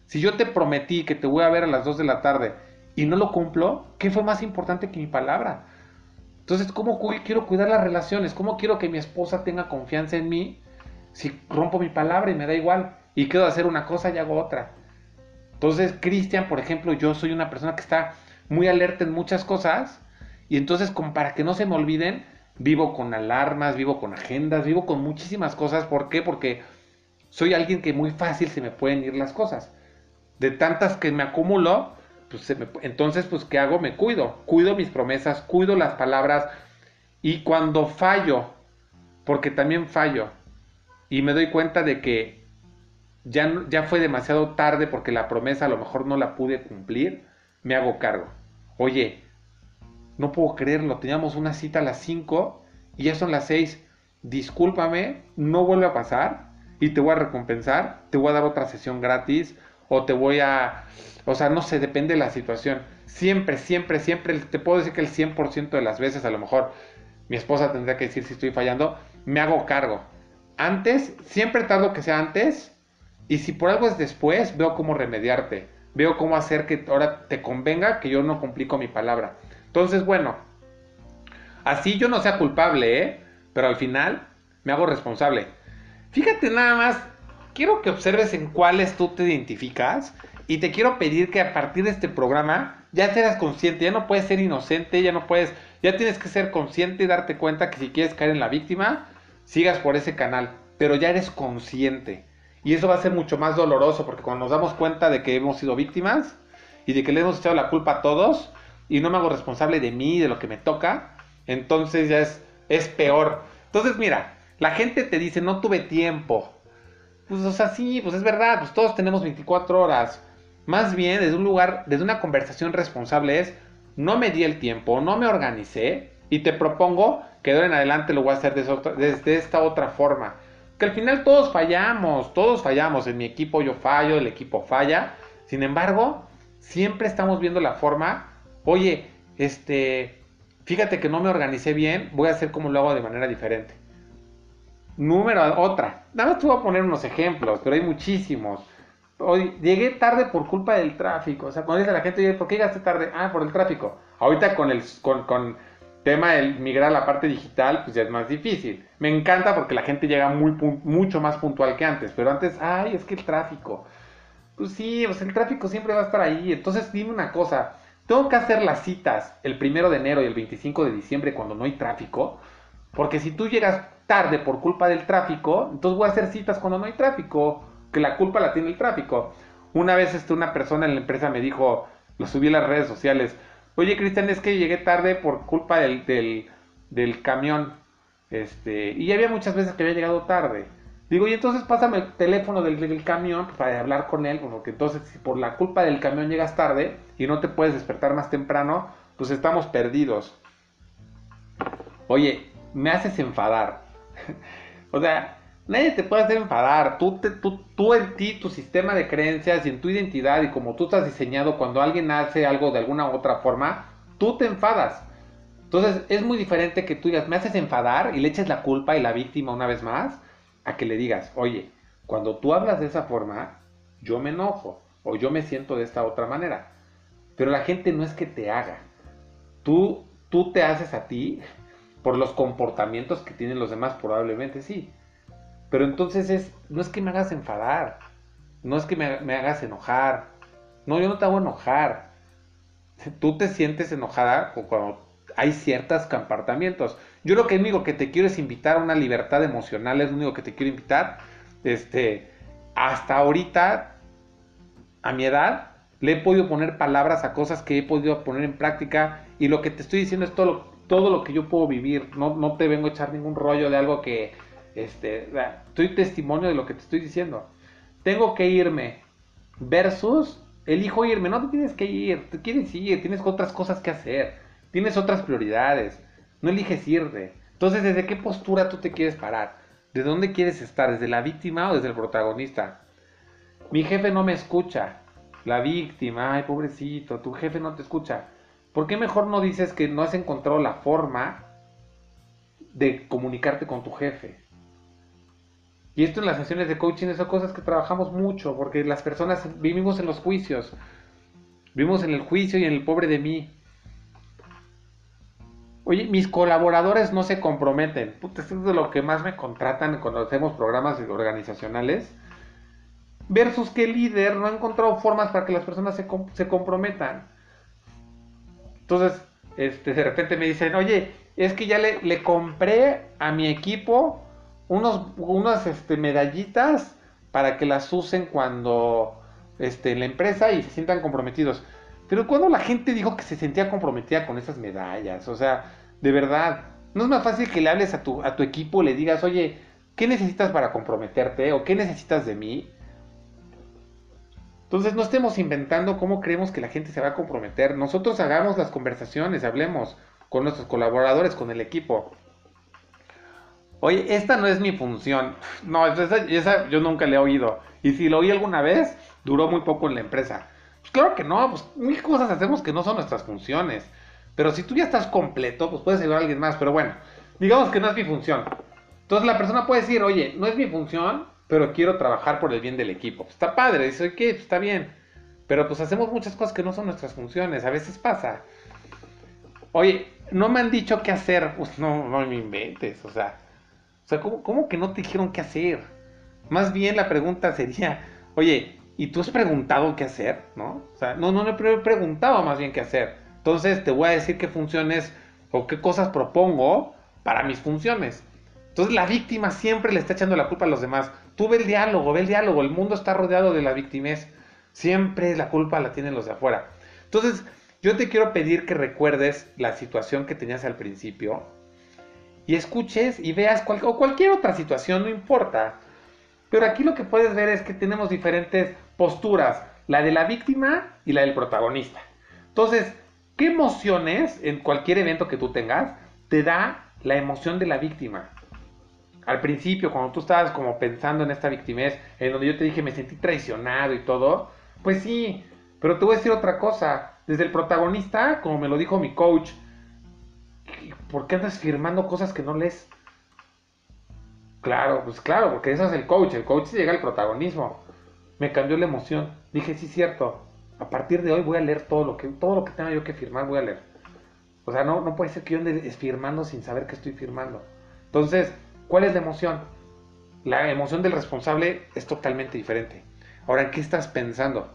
Si yo te prometí que te voy a ver a las 2 de la tarde y no lo cumplo, ¿qué fue más importante que mi palabra? Entonces, ¿cómo quiero cuidar las relaciones? ¿Cómo quiero que mi esposa tenga confianza en mí si rompo mi palabra y me da igual? Y quedo hacer una cosa y hago otra. Entonces, Cristian, por ejemplo, yo soy una persona que está muy alerta en muchas cosas y entonces como para que no se me olviden, vivo con alarmas, vivo con agendas, vivo con muchísimas cosas. ¿Por qué? Porque soy alguien que muy fácil se me pueden ir las cosas. De tantas que me acumulo, pues entonces, pues, ¿qué hago? Me cuido. Cuido mis promesas, cuido las palabras. Y cuando fallo, porque también fallo, y me doy cuenta de que ya, fue demasiado tarde porque la promesa a lo mejor no la pude cumplir, me hago cargo. Oye, no puedo creerlo, teníamos una cita a las 5 y ya son las 6. Discúlpame, no vuelve a pasar y te voy a recompensar, te voy a dar otra sesión gratis o te voy a... O sea, no sé, depende de la situación. Siempre, siempre, siempre, te puedo decir que el 100% de las veces, a lo mejor mi esposa tendría que decir si estoy fallando, me hago cargo. Antes, siempre tardo que sea antes, y si por algo es después, veo cómo remediarte. Veo cómo hacer que ahora te convenga que yo no cumplí con mi palabra. Entonces, bueno, así yo no sea culpable, ¿eh? Pero al final me hago responsable. Fíjate nada más, quiero que observes en cuáles tú te identificas y te quiero pedir que a partir de este programa ya seas consciente, ya no puedes ser inocente, ya no puedes, ya tienes que ser consciente y darte cuenta que si quieres caer en la víctima, sigas por ese canal, pero ya eres consciente. Y eso va a ser mucho más doloroso porque cuando nos damos cuenta de que hemos sido víctimas y de que le hemos echado la culpa a todos y no me hago responsable de mí, de lo que me toca, entonces ya es, es peor. Entonces mira, la gente te dice, no tuve tiempo. Pues o sea, sí, pues es verdad, pues todos tenemos 24 horas. Más bien, desde un lugar, desde una conversación responsable es, no me di el tiempo, no me organicé y te propongo que de ahora en adelante lo voy a hacer desde esta otra forma que al final todos fallamos, todos fallamos. En mi equipo yo fallo, el equipo falla. Sin embargo, siempre estamos viendo la forma, oye, este, fíjate que no me organicé bien, voy a hacer como lo hago de manera diferente. Número otra, nada más te voy a poner unos ejemplos, pero hay muchísimos. Hoy llegué tarde por culpa del tráfico. O sea, cuando dice la gente, ¿por qué llegaste tarde? Ah, por el tráfico. Ahorita con el con, con tema del migrar a la parte digital, pues ya es más difícil. Me encanta porque la gente llega muy, mucho más puntual que antes, pero antes, ay, es que el tráfico. Pues sí, pues el tráfico siempre va a estar ahí. Entonces dime una cosa, tengo que hacer las citas el primero de enero y el 25 de diciembre cuando no hay tráfico, porque si tú llegas tarde por culpa del tráfico, entonces voy a hacer citas cuando no hay tráfico, que la culpa la tiene el tráfico. Una vez este, una persona en la empresa me dijo, lo subí a las redes sociales, Oye, Cristian, es que llegué tarde por culpa del, del, camión. Este, y había muchas veces que había llegado tarde. Digo, y entonces pásame el teléfono del, camión para hablar con él, porque entonces si por la culpa del camión llegas tarde y no te puedes despertar más temprano, pues estamos perdidos. Oye, me haces enfadar. o sea, Nadie te puede hacer enfadar. Tú, tú, en ti, tu sistema de creencias y en tu identidad y como tú estás diseñado, cuando alguien hace algo de alguna u otra forma, tú te enfadas. Entonces es muy diferente que tú digas, me haces enfadar y le eches la culpa y la víctima una vez más, a que le digas, oye, cuando tú hablas de esa forma, yo me enojo o yo me siento de esta otra manera. Pero la gente no es que te haga. Tú, tú te haces a ti por los comportamientos que tienen los demás, probablemente sí. Pero entonces es, no es que me hagas enfadar, no es que me, hagas enojar. No, yo no te hago enojar. Tú te sientes enojada cuando hay ciertos comportamientos. Yo lo que digo que te quiero es invitar a una libertad emocional, es lo único que te quiero invitar. Este, hasta ahorita, a mi edad, le he podido poner palabras a cosas que he podido poner en práctica y lo que te estoy diciendo es todo lo, todo lo que yo puedo vivir. No, no te vengo a echar ningún rollo de algo que, este, estoy testimonio de lo que te estoy diciendo. Tengo que irme versus elijo irme. No te tienes que ir, te quieres ir, tienes otras cosas que hacer, tienes otras prioridades. No eliges irte. Entonces, ¿desde qué postura tú te quieres parar? ¿De dónde quieres estar? ¿Desde la víctima o desde el protagonista? Mi jefe no me escucha. La víctima, ay pobrecito, tu jefe no te escucha. ¿Por qué mejor no dices que no has encontrado la forma de comunicarte con tu jefe? Y esto en las sesiones de coaching son cosas que trabajamos mucho, porque las personas vivimos en los juicios. Vivimos en el juicio y en el pobre de mí. Oye, mis colaboradores no se comprometen. Puta, esto es de lo que más me contratan cuando hacemos programas organizacionales. Versus que el líder no ha encontrado formas para que las personas se, se comprometan. Entonces, este, de repente me dicen, oye, es que ya le, le compré a mi equipo unos, unas este, medallitas para que las usen cuando este, la empresa y se sientan comprometidos. Pero cuando la gente dijo que se sentía comprometida con esas medallas, o sea, de verdad, no es más fácil que le hables a tu, a tu equipo, le digas, oye, ¿qué necesitas para comprometerte? ¿O qué necesitas de mí? Entonces no estemos inventando cómo creemos que la gente se va a comprometer. Nosotros hagamos las conversaciones, hablemos con nuestros colaboradores, con el equipo. Oye, esta no es mi función. No, esa, yo nunca le he oído. Y si lo oí alguna vez, duró muy poco en la empresa. Pues claro que no, pues mil cosas hacemos que no son nuestras funciones. Pero si tú ya estás completo, pues puedes ayudar a alguien más. Pero bueno, digamos que no es mi función. Entonces la persona puede decir, oye, no es mi función, pero quiero trabajar por el bien del equipo. Pues está padre, dice, ¿qué? Pues está bien. Pero pues hacemos muchas cosas que no son nuestras funciones. A veces pasa. Oye, no me han dicho qué hacer. Pues no, no me inventes. O sea, sea, ¿cómo, que no te dijeron qué hacer? Más bien la pregunta sería, oye, ¿y tú has preguntado qué hacer? ¿No? O sea, no, no, no he preguntado más bien qué hacer. Entonces te voy a decir qué funciones o qué cosas propongo para mis funciones. Entonces la víctima siempre le está echando la culpa a los demás. Tú ve el diálogo, ve el diálogo. El mundo está rodeado de la victimez. Siempre la culpa la tienen los de afuera. Entonces, yo te quiero pedir que recuerdes la situación que tenías al principio y escuches y veas o cualquier otra situación, no importa. Pero aquí lo que puedes ver es que tenemos diferentes posturas, la de la víctima y la del protagonista. Entonces, ¿qué emociones en cualquier evento que tú tengas te da la emoción de la víctima? Al principio, cuando tú estabas como pensando en esta victimez, en donde yo te dije me sentí traicionado y todo, pues sí, pero te voy a decir otra cosa. Desde el protagonista, como me lo dijo mi coach, ¿por qué andas firmando cosas que no lees? Claro, pues claro, porque eso es el coach, el coach llega al protagonismo. Me cambió la emoción. Dije, sí, cierto. A partir de hoy voy a leer todo lo que, todo lo que tenga yo que firmar, voy a leer. O sea, no, no puede ser que yo ande firmando sin saber que estoy firmando. Entonces, ¿cuál es la emoción? La emoción del responsable es totalmente diferente. Ahora, ¿en qué estás pensando?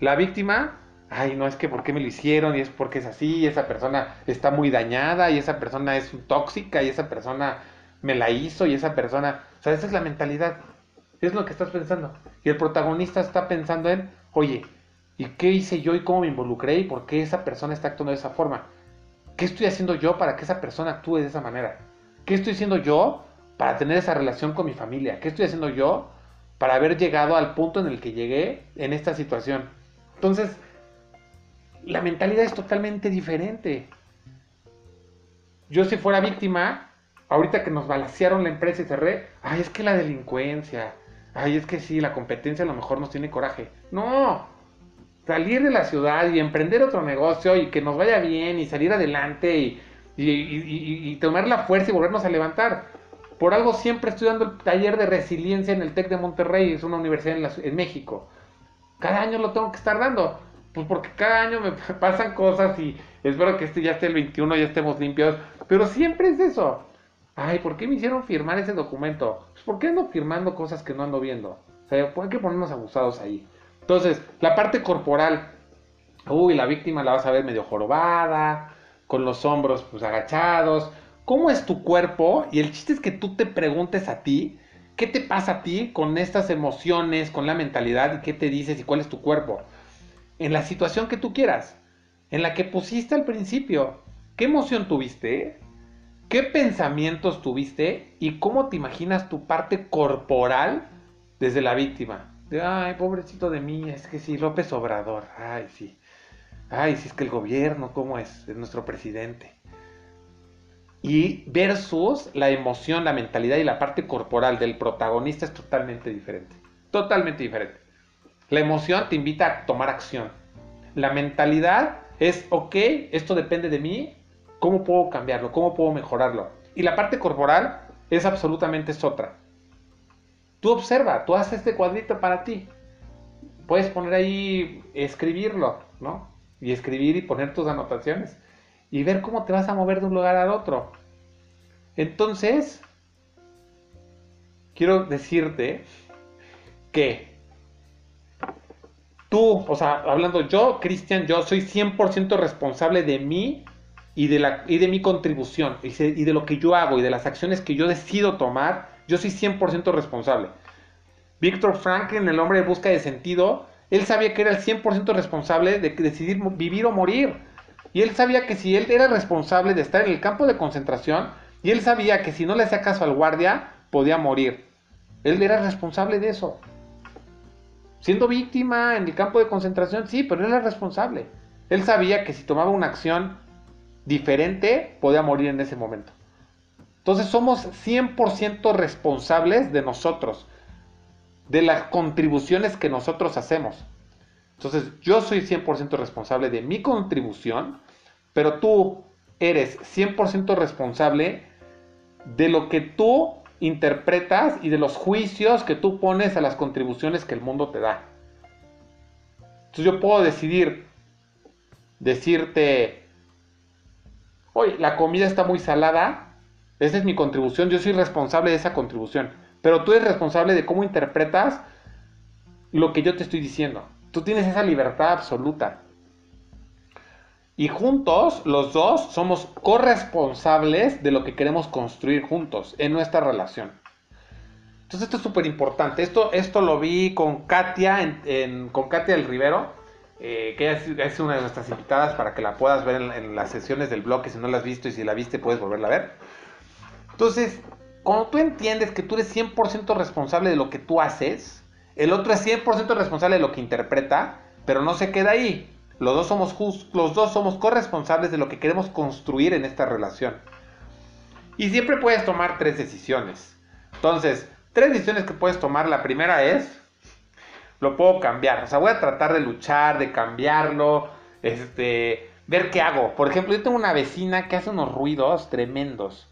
La víctima ay, no es que por qué me lo hicieron y es porque es así, y esa persona está muy dañada y esa persona es tóxica y esa persona me la hizo y esa persona, o sea, esa es la mentalidad, es lo que estás pensando. Y el protagonista está pensando en, oye, ¿y qué hice yo y cómo me involucré y por qué esa persona está actuando de esa forma? ¿Qué estoy haciendo yo para que esa persona actúe de esa manera? ¿Qué estoy haciendo yo para tener esa relación con mi familia? ¿Qué estoy haciendo yo para haber llegado al punto en el que llegué en esta situación? Entonces, la mentalidad es totalmente diferente. Yo si fuera víctima, ahorita que nos balancearon la empresa y cerré, ay, es que la delincuencia, ay, es que sí, la competencia a lo mejor nos tiene coraje. No, salir de la ciudad y emprender otro negocio y que nos vaya bien y salir adelante y tomar la fuerza y volvernos a levantar. Por algo siempre estoy dando el taller de resiliencia en el TEC de Monterrey, es una universidad en, en México. Cada año lo tengo que estar dando. Pues porque cada año me pasan cosas y espero que este ya esté el 21, ya estemos limpios. Pero siempre es eso. Ay, ¿por qué me hicieron firmar ese documento? Pues ¿por qué ando firmando cosas que no ando viendo? O sea, hay que ponernos abusados ahí. Entonces, la parte corporal. Uy, la víctima la vas a ver medio jorobada, con los hombros pues agachados. ¿Cómo es tu cuerpo? Y el chiste es que tú te preguntes a ti, ¿qué te pasa a ti con estas emociones, con la mentalidad y qué te dices y cuál es tu cuerpo? En la situación que tú quieras, en la que pusiste al principio, ¿qué emoción tuviste? ¿Qué pensamientos tuviste? ¿Y cómo te imaginas tu parte corporal desde la víctima? De, ay, pobrecito de mí, es que sí, López Obrador, ay, sí. Ay, si es que el gobierno, ¿cómo es? Es nuestro presidente. Y versus la emoción, la mentalidad y la parte corporal del protagonista es totalmente diferente. Totalmente diferente. La emoción te invita a tomar acción. La mentalidad es, ok, esto depende de mí, ¿cómo puedo cambiarlo? ¿Cómo puedo mejorarlo? Y la parte corporal es absolutamente otra. Tú observa, tú haces este cuadrito para ti. Puedes poner ahí, escribirlo, ¿no? y escribir y poner tus anotaciones y ver cómo te vas a mover de un lugar al otro. Entonces, quiero decirte que tú, o sea, hablando yo, Cristian, yo soy 100% responsable de mí y de, la, y de mi contribución y, y de lo que yo hago y de las acciones que yo decido tomar, yo soy 100% responsable. Víctor Franklin, el hombre de busca de sentido, él sabía que era el 100% responsable de decidir vivir o morir. Y él sabía que si él era responsable de estar en el campo de concentración, y él sabía que si no le hacía caso al guardia, podía morir. Él era responsable de eso. Siendo víctima en el campo de concentración, sí, pero él era responsable. Él sabía que si tomaba una acción diferente, podía morir en ese momento. Entonces somos 100% responsables de nosotros de las contribuciones que nosotros hacemos. Entonces, yo soy 100% responsable de mi contribución, pero tú eres 100% responsable de lo que tú interpretas y de los juicios que tú pones a las contribuciones que el mundo te da. Entonces yo puedo decidir, decirte, oye, la comida está muy salada, esa es mi contribución, yo soy responsable de esa contribución. Pero tú eres responsable de cómo interpretas lo que yo te estoy diciendo. Tú tienes esa libertad absoluta. Y juntos, los dos, somos corresponsables de lo que queremos construir juntos en nuestra relación. Entonces esto es súper importante. Esto, esto lo vi con Katia, con Katia del Rivero, eh, que es, una de nuestras invitadas para que la puedas ver en, en las sesiones del blog, que si no la has visto y si la viste puedes volverla a ver. Entonces, cuando tú entiendes que tú eres 100% responsable de lo que tú haces, el otro es 100% responsable de lo que interpreta, pero no se queda ahí. Los dos somos los dos somos corresponsables de lo que queremos construir en esta relación. Y siempre puedes tomar tres decisiones. Entonces, tres decisiones que puedes tomar. La primera es, lo puedo cambiar. O sea, voy a tratar de luchar, de cambiarlo, este, ver qué hago. Por ejemplo, yo tengo una vecina que hace unos ruidos tremendos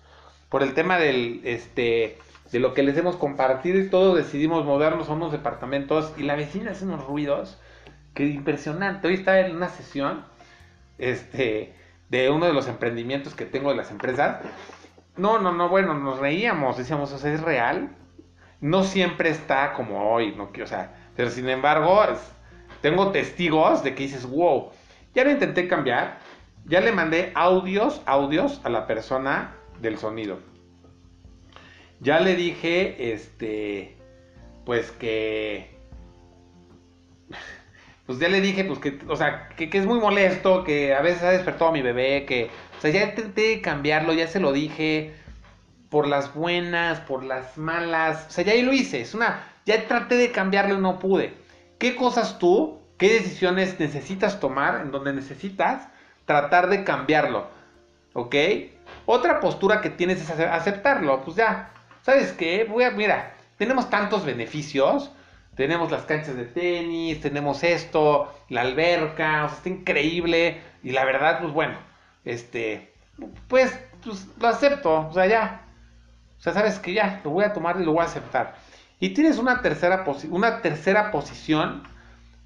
por el tema del, este, de lo que les hemos compartido y todos decidimos movernos a unos departamentos y la vecina hace unos ruidos que impresionante. Hoy estaba en una sesión este, de uno de los emprendimientos que tengo de las empresas. No, no, no, bueno, nos reíamos, decíamos, o sea, es real. No siempre está como hoy, no o sea, pero sin embargo, tengo testigos de que dices, wow, ya lo intenté cambiar, ya le mandé audios, audios a la persona del sonido. Ya le dije, este, pues que, pues ya le dije, pues que, o sea, que, es muy molesto, que a veces ha despertado a mi bebé, que, o sea, ya intenté cambiarlo, ya se lo dije, por las buenas, por las malas, o sea, ya ahí lo hice, es una, ya traté de cambiarlo y no pude. ¿Qué cosas tú, qué decisiones necesitas tomar en donde necesitas tratar de cambiarlo? ¿Ok? Otra postura que tienes es aceptarlo. Pues ya, ¿sabes qué? Voy a, mira, tenemos tantos beneficios. Tenemos las canchas de tenis, tenemos esto, la alberca, o sea, está increíble. Y la verdad, pues bueno, este, pues, pues lo acepto, o sea, ya. O sea, sabes que ya, lo voy a tomar y lo voy a aceptar. Y tienes una tercera, una tercera posición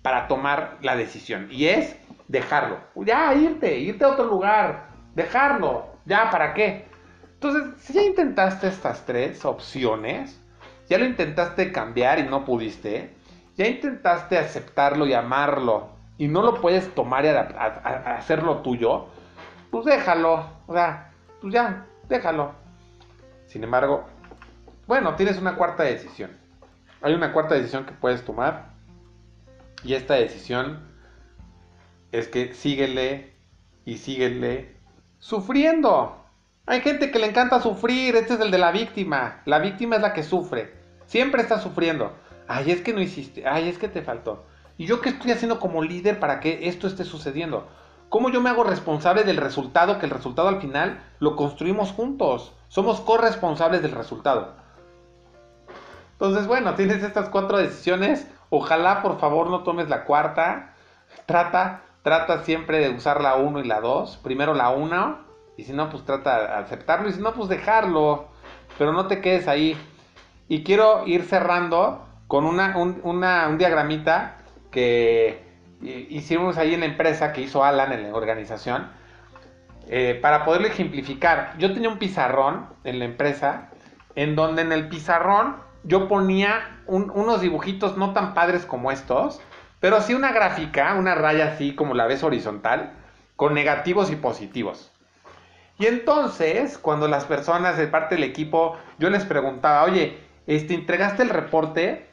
para tomar la decisión. Y es dejarlo. Ya, irte, irte a otro lugar. Dejarlo. Ya, ¿para qué? Entonces, si ya intentaste estas tres opciones, ya lo intentaste cambiar y no pudiste, ya intentaste aceptarlo y amarlo y no lo puedes tomar y hacerlo tuyo, pues déjalo. O sea, pues ya, déjalo. Sin embargo, bueno, tienes una cuarta decisión. Hay una cuarta decisión que puedes tomar. Y esta decisión es que síguele y síguele sufriendo. Hay gente que le encanta sufrir, este es el de la víctima. La víctima es la que sufre. Siempre está sufriendo. Ay, es que no hiciste. Ay, es que te faltó. ¿Y yo qué estoy haciendo como líder para que esto esté sucediendo? ¿Cómo yo me hago responsable del resultado? Que el resultado al final lo construimos juntos. Somos corresponsables del resultado. Entonces, bueno, tienes estas cuatro decisiones. Ojalá, por favor, no tomes la cuarta. Trata, trata siempre de usar la 1 y la 2. Primero la 1. Y si no, pues trata de aceptarlo. Y si no, pues dejarlo. Pero no te quedes ahí. Y quiero ir cerrando con una, un, diagramita que hicimos ahí en la empresa que hizo Alan en la organización. Eh, para poderlo ejemplificar, yo tenía un pizarrón en la empresa en donde en el pizarrón yo ponía unos dibujitos no tan padres como estos, pero sí una gráfica, una raya así como la ves horizontal, con negativos y positivos. Y entonces, cuando las personas de parte del equipo, yo les preguntaba, oye, este, entregaste el reporte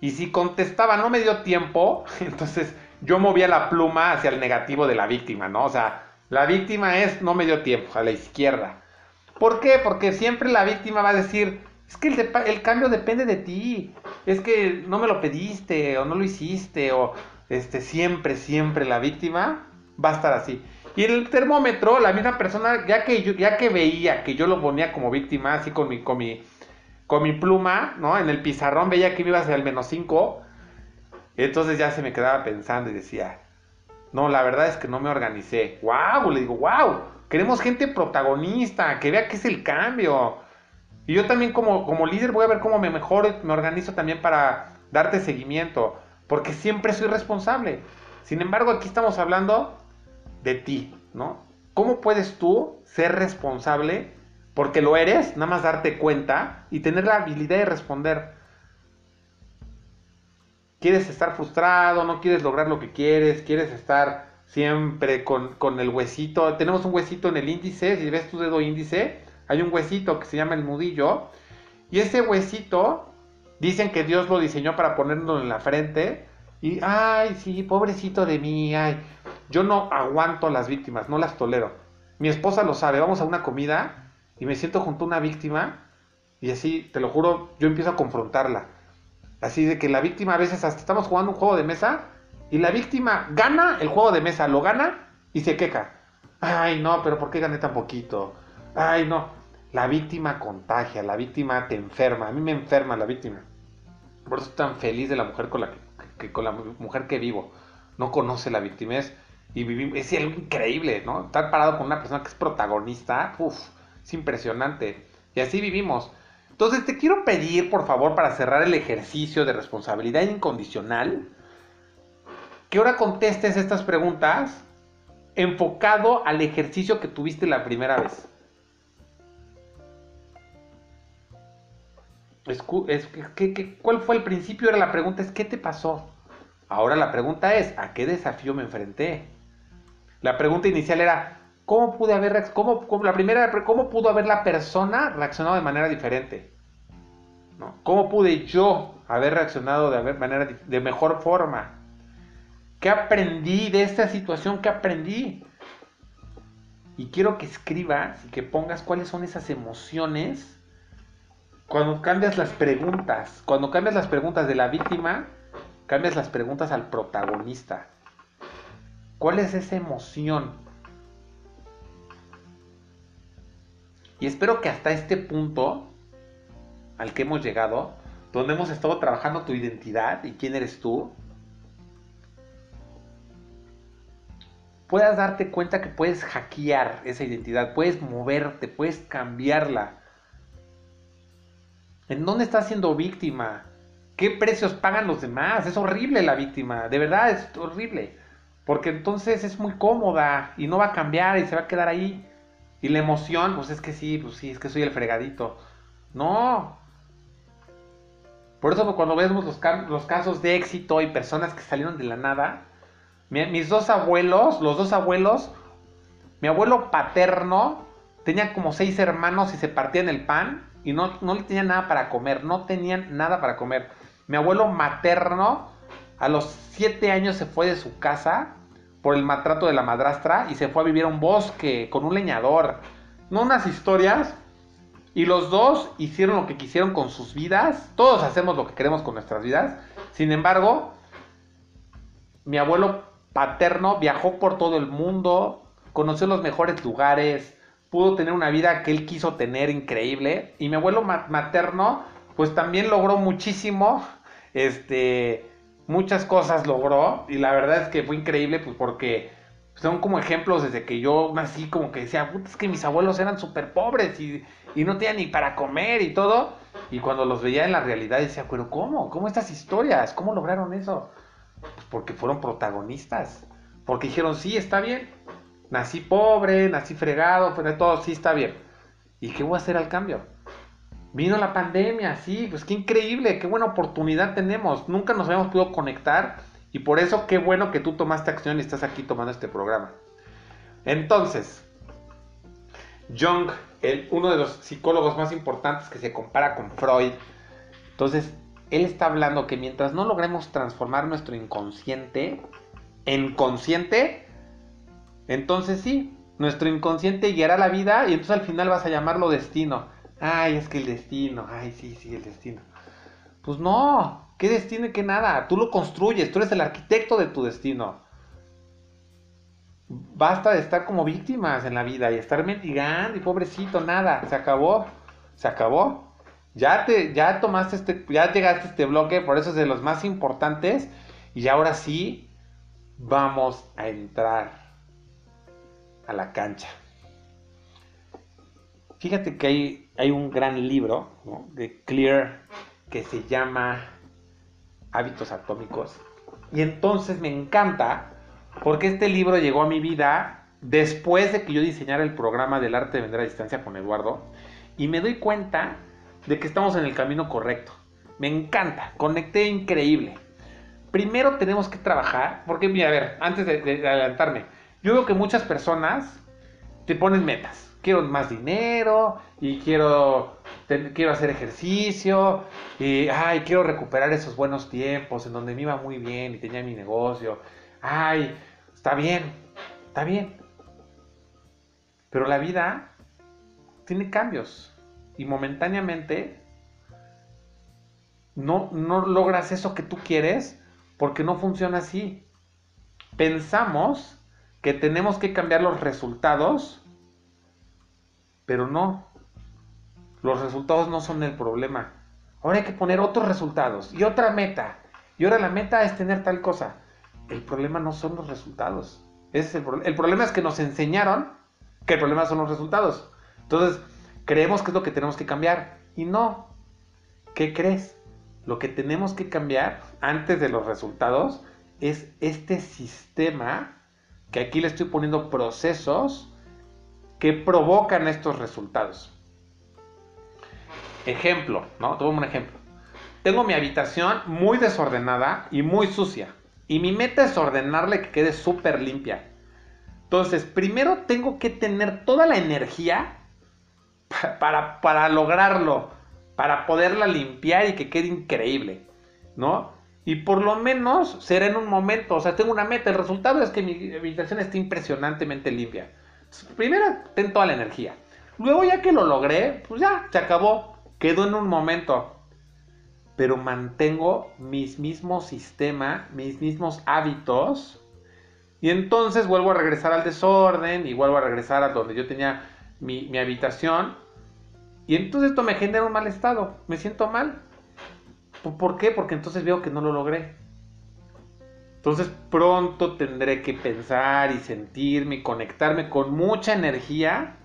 y si contestaba no me dio tiempo, entonces yo movía la pluma hacia el negativo de la víctima, ¿no? O sea, la víctima es no me dio tiempo, a la izquierda. ¿Por qué? Porque siempre la víctima va a decir, es que el, el cambio depende de ti, es que no me lo pediste o no lo hiciste o este, siempre, siempre la víctima va a estar así. Y el termómetro, la misma persona, ya que, ya que veía que yo lo ponía como víctima, así con mi, con mi, con mi pluma, ¿no? En el pizarrón veía que me iba hacia el menos 5. Entonces ya se me quedaba pensando y decía, no, la verdad es que no me organicé. ¡Wow! Le digo, ¡wow! Queremos gente protagonista, que vea que es el cambio. Y yo también como, como líder voy a ver cómo me mejoro, me organizo también para darte seguimiento, porque siempre soy responsable. Sin embargo, aquí estamos hablando de ti, ¿no? ¿Cómo puedes tú ser responsable porque lo eres, nada más darte cuenta y tener la habilidad de responder. ¿Quieres estar frustrado? ¿No quieres lograr lo que quieres? ¿Quieres estar siempre con, el huesito? Tenemos un huesito en el índice, si ves tu dedo índice, hay un huesito que se llama el nudillo. Y ese huesito, dicen que Dios lo diseñó para ponerlo en la frente. Y, ay, sí, pobrecito de mí, ay. Yo no aguanto las víctimas, no las tolero. Mi esposa lo sabe, vamos a una comida y me siento junto a una víctima y así, te lo juro, yo empiezo a confrontarla. Así de que la víctima a veces hasta estamos jugando un juego de mesa y la víctima gana el juego de mesa, lo gana y se queja. Ay, no, pero ¿por qué gané tan poquito? Ay, no. La víctima contagia, la víctima te enferma. A mí me enferma la víctima. Por eso estoy tan feliz de la mujer con la que, con la mujer que vivo. No conoce la víctima y vivimos, es algo increíble, ¿no? Estar parado con una persona que es protagonista, uff es impresionante. Y así vivimos. Entonces te quiero pedir, por favor, para cerrar el ejercicio de responsabilidad incondicional, que ahora contestes estas preguntas enfocado al ejercicio que tuviste la primera vez. Es, cuál fue el principio? Era la pregunta es ¿qué te pasó? Ahora la pregunta es ¿a qué desafío me enfrenté? La pregunta inicial era ¿Cómo pude haber cómo, la primera cómo pudo haber la persona reaccionado de manera diferente? ¿Cómo pude yo haber reaccionado de manera de mejor forma? ¿Qué aprendí de esta situación? ¿Qué aprendí? Y quiero que escribas y que pongas cuáles son esas emociones cuando cambias las preguntas. Cuando cambias las preguntas de la víctima, cambias las preguntas al protagonista. ¿Cuál es esa emoción? Y espero que hasta este punto al que hemos llegado, donde hemos estado trabajando tu identidad y quién eres tú, puedas darte cuenta que puedes hackear esa identidad, puedes moverte, puedes cambiarla. ¿En dónde estás siendo víctima? ¿Qué precios pagan los demás? Es horrible la víctima, de verdad es horrible. Porque entonces es muy cómoda y no va a cambiar y se va a quedar ahí. Y la emoción, pues es que sí, pues sí, es que soy el fregadito. No. Por eso cuando vemos los, los casos de éxito y personas que salieron de la nada, mis dos abuelos, los dos abuelos, mi abuelo paterno tenía como seis hermanos y se partían el pan y no, no le tenían nada para comer, no tenían nada para comer. Mi abuelo materno a los siete años se fue de su casa por el maltrato de la madrastra y se fue a vivir a un bosque con un leñador. No unas historias. Y los dos hicieron lo que quisieron con sus vidas. Todos hacemos lo que queremos con nuestras vidas. Sin embargo, mi abuelo paterno viajó por todo el mundo, conoció los mejores lugares, pudo tener una vida que él quiso tener increíble. Y mi abuelo materno, pues también logró muchísimo, este, muchas cosas logró. Y la verdad es que fue increíble, pues porque son como ejemplos desde que yo nací, como que decía, Puta, es que mis abuelos eran súper pobres y, y, no tenían ni para comer y todo. Y cuando los veía en la realidad decía, pero ¿cómo? ¿Cómo estas historias? ¿Cómo lograron eso? Pues porque fueron protagonistas. Porque dijeron, sí, está bien, nací pobre, nací fregado, pero todo, sí está bien. ¿Y qué voy a hacer al cambio? Vino la pandemia, sí, pues qué increíble, qué buena oportunidad tenemos. Nunca nos habíamos podido conectar y por eso qué bueno que tú tomaste acción y estás aquí tomando este programa. Entonces, Jung, el, uno de los psicólogos más importantes que se compara con Freud, entonces él está hablando que mientras no logremos transformar nuestro inconsciente en consciente, entonces sí, nuestro inconsciente guiará la vida y entonces al final vas a llamarlo destino. Ay, es que el destino, ay, sí, sí, el destino. Pues no, ¿qué destino y qué nada? Tú lo construyes, tú eres el arquitecto de tu destino. Basta de estar como víctimas en la vida y estar mendigando y pobrecito, nada, se acabó, se acabó. Ya te, ya tomaste este, ya llegaste a este bloque, por eso es de los más importantes. Y ahora sí, vamos a entrar a la cancha. Fíjate que hay, hay un gran libro de Clear que se llama Hábitos Atómicos. Y entonces me encanta porque este libro llegó a mi vida después de que yo diseñara el programa del arte de vender a distancia con Eduardo. Y me doy cuenta de que estamos en el camino correcto. Me encanta, conecté increíble. Primero tenemos que trabajar, porque mira, a ver, antes de adelantarme, yo veo que muchas personas te ponen metas. Quiero más dinero y quiero, quiero hacer ejercicio y ay, quiero recuperar esos buenos tiempos en donde me iba muy bien y tenía mi negocio. Ay, está bien, está bien. Pero la vida tiene cambios y momentáneamente no, no logras eso que tú quieres porque no funciona así. Pensamos que tenemos que cambiar los resultados, pero no. Los resultados no son el problema. Ahora hay que poner otros resultados y otra meta. Y ahora la meta es tener tal cosa. El problema no son los resultados. es el, el problema es que nos enseñaron que el problema son los resultados. Entonces, creemos que es lo que tenemos que cambiar. Y no. ¿Qué crees? Lo que tenemos que cambiar antes de los resultados es este sistema que aquí le estoy poniendo procesos que provocan estos resultados. Ejemplo, ¿no? Tomo un ejemplo. Tengo mi habitación muy desordenada y muy sucia. Y mi meta es ordenarle que quede súper limpia. Entonces, primero tengo que tener toda la energía para, para lograrlo, para poderla limpiar y que quede increíble, ¿no? Y por lo menos será en un momento, o sea, tengo una meta. El resultado es que mi habitación esté impresionantemente limpia. Primero, ten toda la energía. Luego, ya que lo logré, pues ya, se acabó. Quedó en un momento. Pero mantengo mis mismos sistemas, mis mismos hábitos. Y entonces vuelvo a regresar al desorden y vuelvo a regresar a donde yo tenía mi, mi habitación. Y entonces esto me genera un mal estado. Me siento mal. ¿Por qué? Porque entonces veo que no lo logré. Entonces pronto tendré que pensar y sentirme y conectarme con mucha energía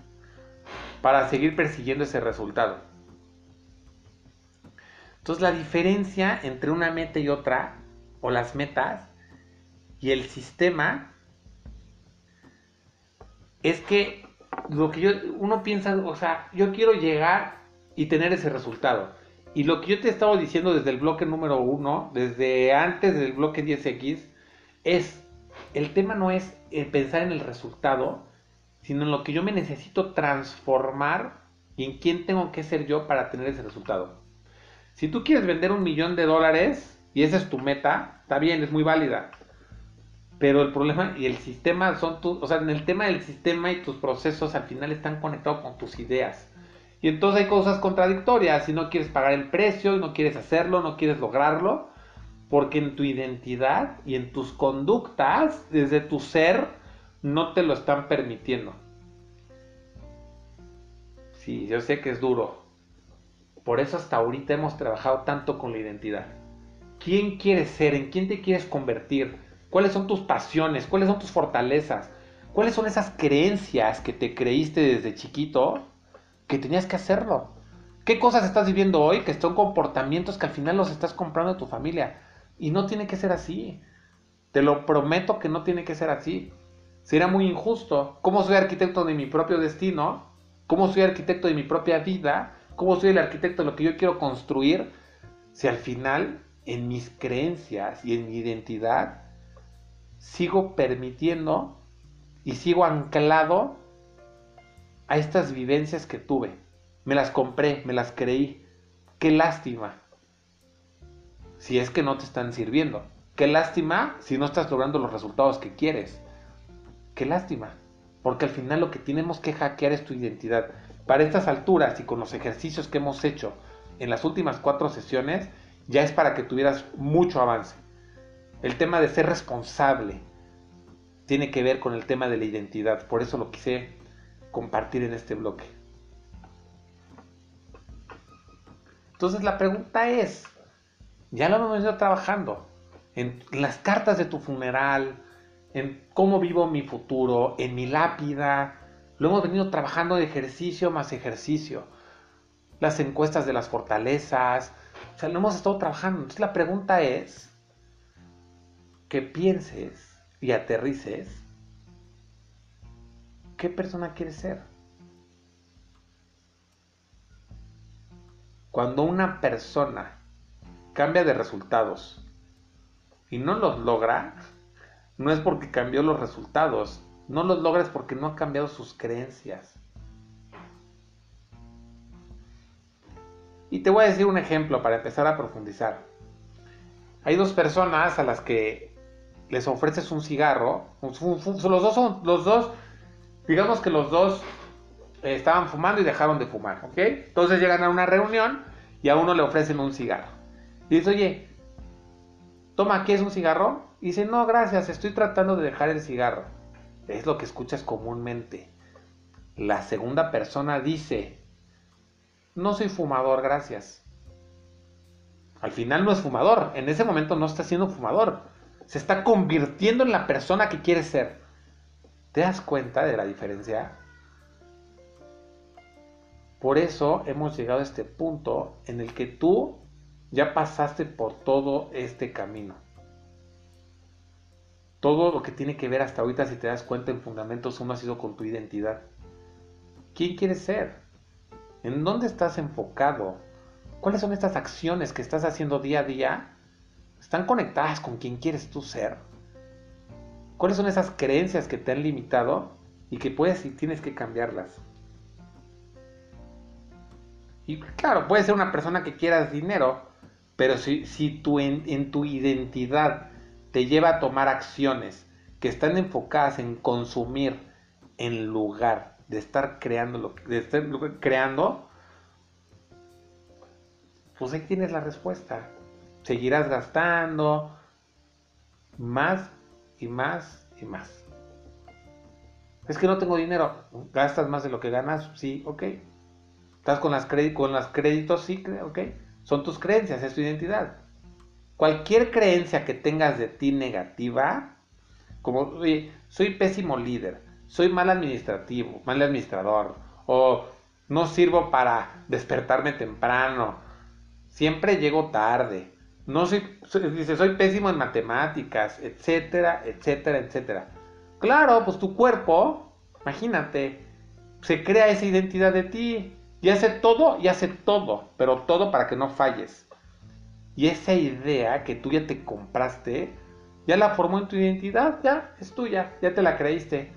para seguir persiguiendo ese resultado. Entonces la diferencia entre una meta y otra, o las metas, y el sistema, es que lo que yo, uno piensa, o sea, yo quiero llegar y tener ese resultado. Y lo que yo te he estado diciendo desde el bloque número 1, desde antes del bloque 10X, es, el tema no es pensar en el resultado, sino en lo que yo me necesito transformar y en quién tengo que ser yo para tener ese resultado. Si tú quieres vender un millón de dólares y esa es tu meta, está bien, es muy válida. Pero el problema y el sistema son tus, o sea, en el tema del sistema y tus procesos al final están conectados con tus ideas. Y entonces hay cosas contradictorias. Si no quieres pagar el precio, no quieres hacerlo, no quieres lograrlo, porque en tu identidad y en tus conductas, desde tu ser, no te lo están permitiendo. Sí, yo sé que es duro. Por eso hasta ahorita hemos trabajado tanto con la identidad. ¿Quién quieres ser? ¿En quién te quieres convertir? ¿Cuáles son tus pasiones? ¿Cuáles son tus fortalezas? ¿Cuáles son esas creencias que te creíste desde chiquito que tenías que hacerlo. ¿Qué cosas estás viviendo hoy que son comportamientos que al final los estás comprando de tu familia? Y no tiene que ser así. Te lo prometo que no tiene que ser así. Sería muy injusto. ¿Cómo soy arquitecto de mi propio destino? ¿Cómo soy arquitecto de mi propia vida? ¿Cómo soy el arquitecto de lo que yo quiero construir? Si al final, en mis creencias y en mi identidad, sigo permitiendo y sigo anclado a estas vivencias que tuve. Me las compré, me las creí. Qué lástima. Si es que no te están sirviendo. Qué lástima si no estás logrando los resultados que quieres. Qué lástima. Porque al final lo que tenemos que hackear es tu identidad. Para estas alturas y con los ejercicios que hemos hecho en las últimas cuatro sesiones, ya es para que tuvieras mucho avance. El tema de ser responsable tiene que ver con el tema de la identidad. Por eso lo quise compartir en este bloque. Entonces la pregunta es, ya lo hemos venido trabajando en las cartas de tu funeral, en cómo vivo mi futuro, en mi lápida, lo hemos venido trabajando de ejercicio más ejercicio, las encuestas de las fortalezas, o sea, lo hemos estado trabajando. Entonces la pregunta es que pienses y aterrices ¿Qué persona quieres ser? Cuando una persona cambia de resultados y no los logra, no es porque cambió los resultados, no los logra es porque no ha cambiado sus creencias. Y te voy a decir un ejemplo para empezar a profundizar. Hay dos personas a las que les ofreces un cigarro, los dos son, los dos digamos que los dos eh, estaban fumando y dejaron de fumar, ¿ok? Entonces llegan a una reunión y a uno le ofrecen un cigarro. Y dice, oye, toma, ¿qué es un cigarro? Y dice, no, gracias, estoy tratando de dejar el cigarro. Es lo que escuchas comúnmente. La segunda persona dice, no soy fumador, gracias. Al final no es fumador, en ese momento no está siendo fumador. Se está convirtiendo en la persona que quiere ser. ¿Te das cuenta de la diferencia? Por eso hemos llegado a este punto en el que tú ya pasaste por todo este camino. Todo lo que tiene que ver hasta ahorita, si te das cuenta, en fundamentos uno ha sido con tu identidad. ¿Quién quieres ser? ¿En dónde estás enfocado? ¿Cuáles son estas acciones que estás haciendo día a día? ¿Están conectadas con quién quieres tú ser? ¿Cuáles son esas creencias que te han limitado y que puedes y tienes que cambiarlas? Y claro, puede ser una persona que quieras dinero, pero si, si en, en tu identidad te lleva a tomar acciones que están enfocadas en consumir en lugar de estar creando lo de estar creando, pues ahí tienes la respuesta. Seguirás gastando más y más y más. Es que no tengo dinero. ¿Gastas más de lo que ganas? Sí, ok. ¿Estás con las, con las créditos? Sí, ok. Son tus creencias, es tu identidad. cualquier creencia que tengas de ti negativa, como soy pésimo líder, soy mal administrativo, mal administrador, o no sirvo para despertarme temprano, siempre llego tarde, no soy, dice, soy pésimo en matemáticas, etcétera, etcétera, etcétera. Claro, pues tu cuerpo, imagínate, se crea esa identidad de ti y hace todo y hace todo, pero todo para que no falles. Y esa idea que tú ya te compraste, ya la formó en tu identidad, ya es tuya, ya te la creíste.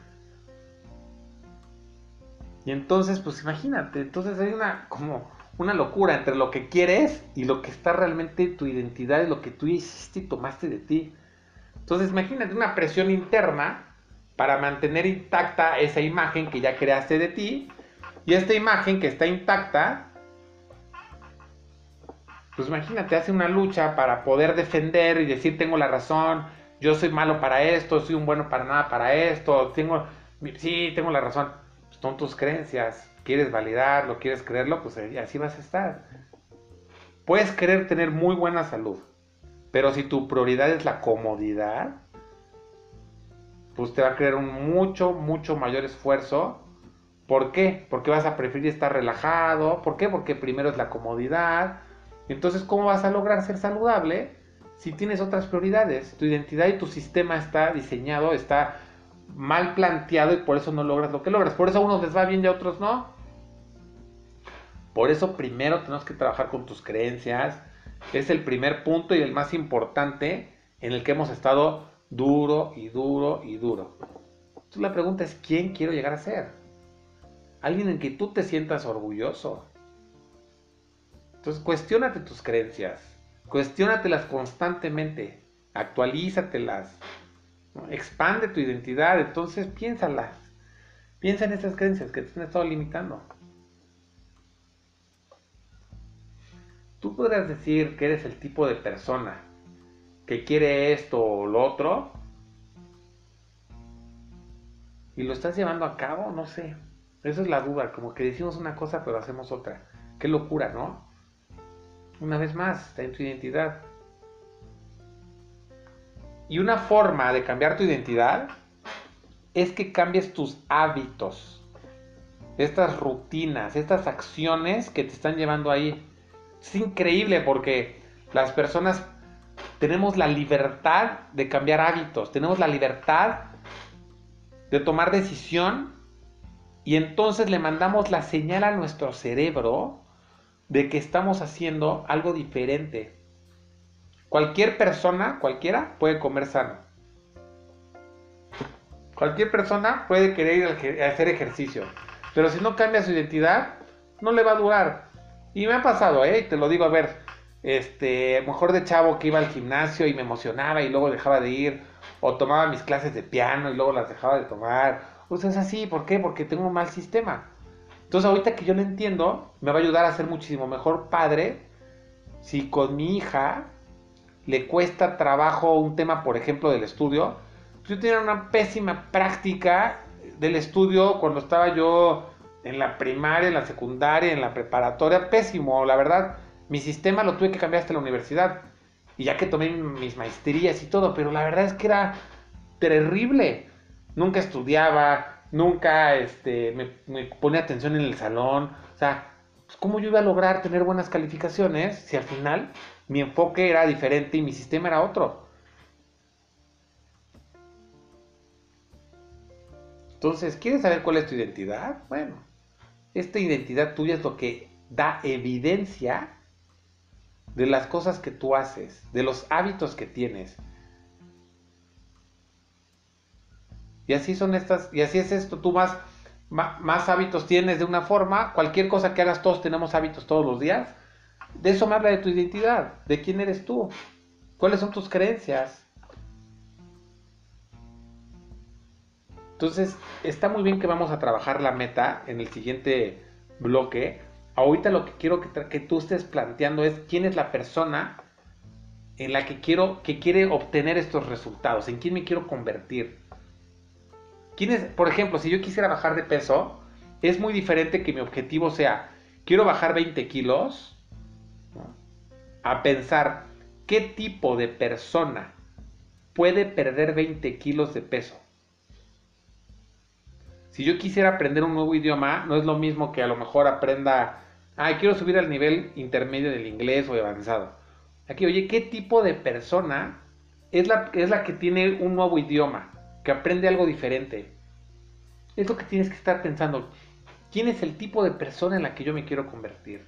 Y entonces, pues imagínate, entonces hay una como una locura entre lo que quieres y lo que está realmente tu identidad y lo que tú hiciste y tomaste de ti. Entonces, imagínate una presión interna para mantener intacta esa imagen que ya creaste de ti. Y esta imagen que está intacta, pues imagínate, hace una lucha para poder defender y decir tengo la razón, yo soy malo para esto, soy un bueno para nada para esto, tengo, sí, tengo la razón. son tus creencias, quieres validarlo, quieres creerlo, pues eh, así vas a estar. Puedes querer tener muy buena salud, pero si tu prioridad es la comodidad, pues te va a crear un mucho, mucho mayor esfuerzo. ¿Por qué? Porque vas a preferir estar relajado. ¿Por qué? Porque primero es la comodidad. Entonces, ¿cómo vas a lograr ser saludable si tienes otras prioridades? Tu identidad y tu sistema está diseñado, está mal planteado y por eso no logras lo que logras. Por eso a unos les va bien y a otros no. Por eso primero tenemos que trabajar con tus creencias. Es el primer punto y el más importante en el que hemos estado duro y duro y duro. Entonces la pregunta es, ¿quién quiero llegar a ser? Alguien en que tú te sientas orgulloso, entonces, cuestionate tus creencias, cuestionatelas constantemente, actualízatelas, expande tu identidad, entonces piénsalas, piensa en esas creencias que te han estado limitando. Tú podrás decir que eres el tipo de persona que quiere esto o lo otro y lo estás llevando a cabo, no sé. Esa es la duda, como que decimos una cosa pero hacemos otra. Qué locura, ¿no? Una vez más, está en tu identidad. Y una forma de cambiar tu identidad es que cambies tus hábitos, estas rutinas, estas acciones que te están llevando ahí. Es increíble porque las personas tenemos la libertad de cambiar hábitos, tenemos la libertad de tomar decisión y entonces le mandamos la señal a nuestro cerebro de que estamos haciendo algo diferente. Cualquier persona, cualquiera, puede comer sano. Cualquier persona puede querer ir a hacer ejercicio. Pero si no cambia su identidad, no le va a durar. Y me ha pasado, ¿eh? Te lo digo, a ver, este, mejor de chavo que iba al gimnasio y me emocionaba y luego dejaba de ir. O tomaba mis clases de piano y luego las dejaba de tomar. Sea, es así, ¿por qué? Porque tengo un mal sistema. Entonces ahorita que yo lo entiendo, me va a ayudar a ser muchísimo mejor padre si con mi hija le cuesta trabajo un tema, por ejemplo, del estudio. Yo tenía una pésima práctica del estudio cuando estaba yo en la primaria, en la secundaria, en la preparatoria, pésimo, la verdad. Mi sistema lo tuve que cambiar hasta la universidad. Y ya que tomé mis maestrías y todo, pero la verdad es que era terrible. Nunca estudiaba, nunca este, me, pone atención en el salón. O sea, pues, ¿cómo yo iba a lograr tener buenas calificaciones si al final mi enfoque era diferente y mi sistema era otro? Entonces, ¿quieres saber cuál es tu identidad? Bueno, esta identidad tuya es lo que da evidencia de las cosas que tú haces, de los hábitos que tienes, Y así son estas, y así es esto, tú más, más, hábitos tienes de una forma, cualquier cosa que hagas todos tenemos hábitos todos los días. De eso me habla de tu identidad, de quién eres tú, cuáles son tus creencias. Entonces, está muy bien que vamos a trabajar la meta en el siguiente bloque. Ahorita lo que quiero que, que tú estés planteando es quién es la persona en la que quiero que quiere obtener estos resultados, en quién me quiero convertir por ejemplo, si yo quisiera bajar de peso, es muy diferente que mi objetivo sea, quiero bajar 20 kilos, a pensar, ¿qué tipo de persona puede perder 20 kilos de peso? Si yo quisiera aprender un nuevo idioma, no es lo mismo que a lo mejor aprenda, ay, quiero subir al nivel intermedio del inglés o avanzado. Aquí, oye, ¿qué tipo de persona es la que tiene un nuevo idioma, que aprende algo diferente? Es lo que tienes que estar pensando. ¿Quién es el tipo de persona en la que yo me quiero convertir?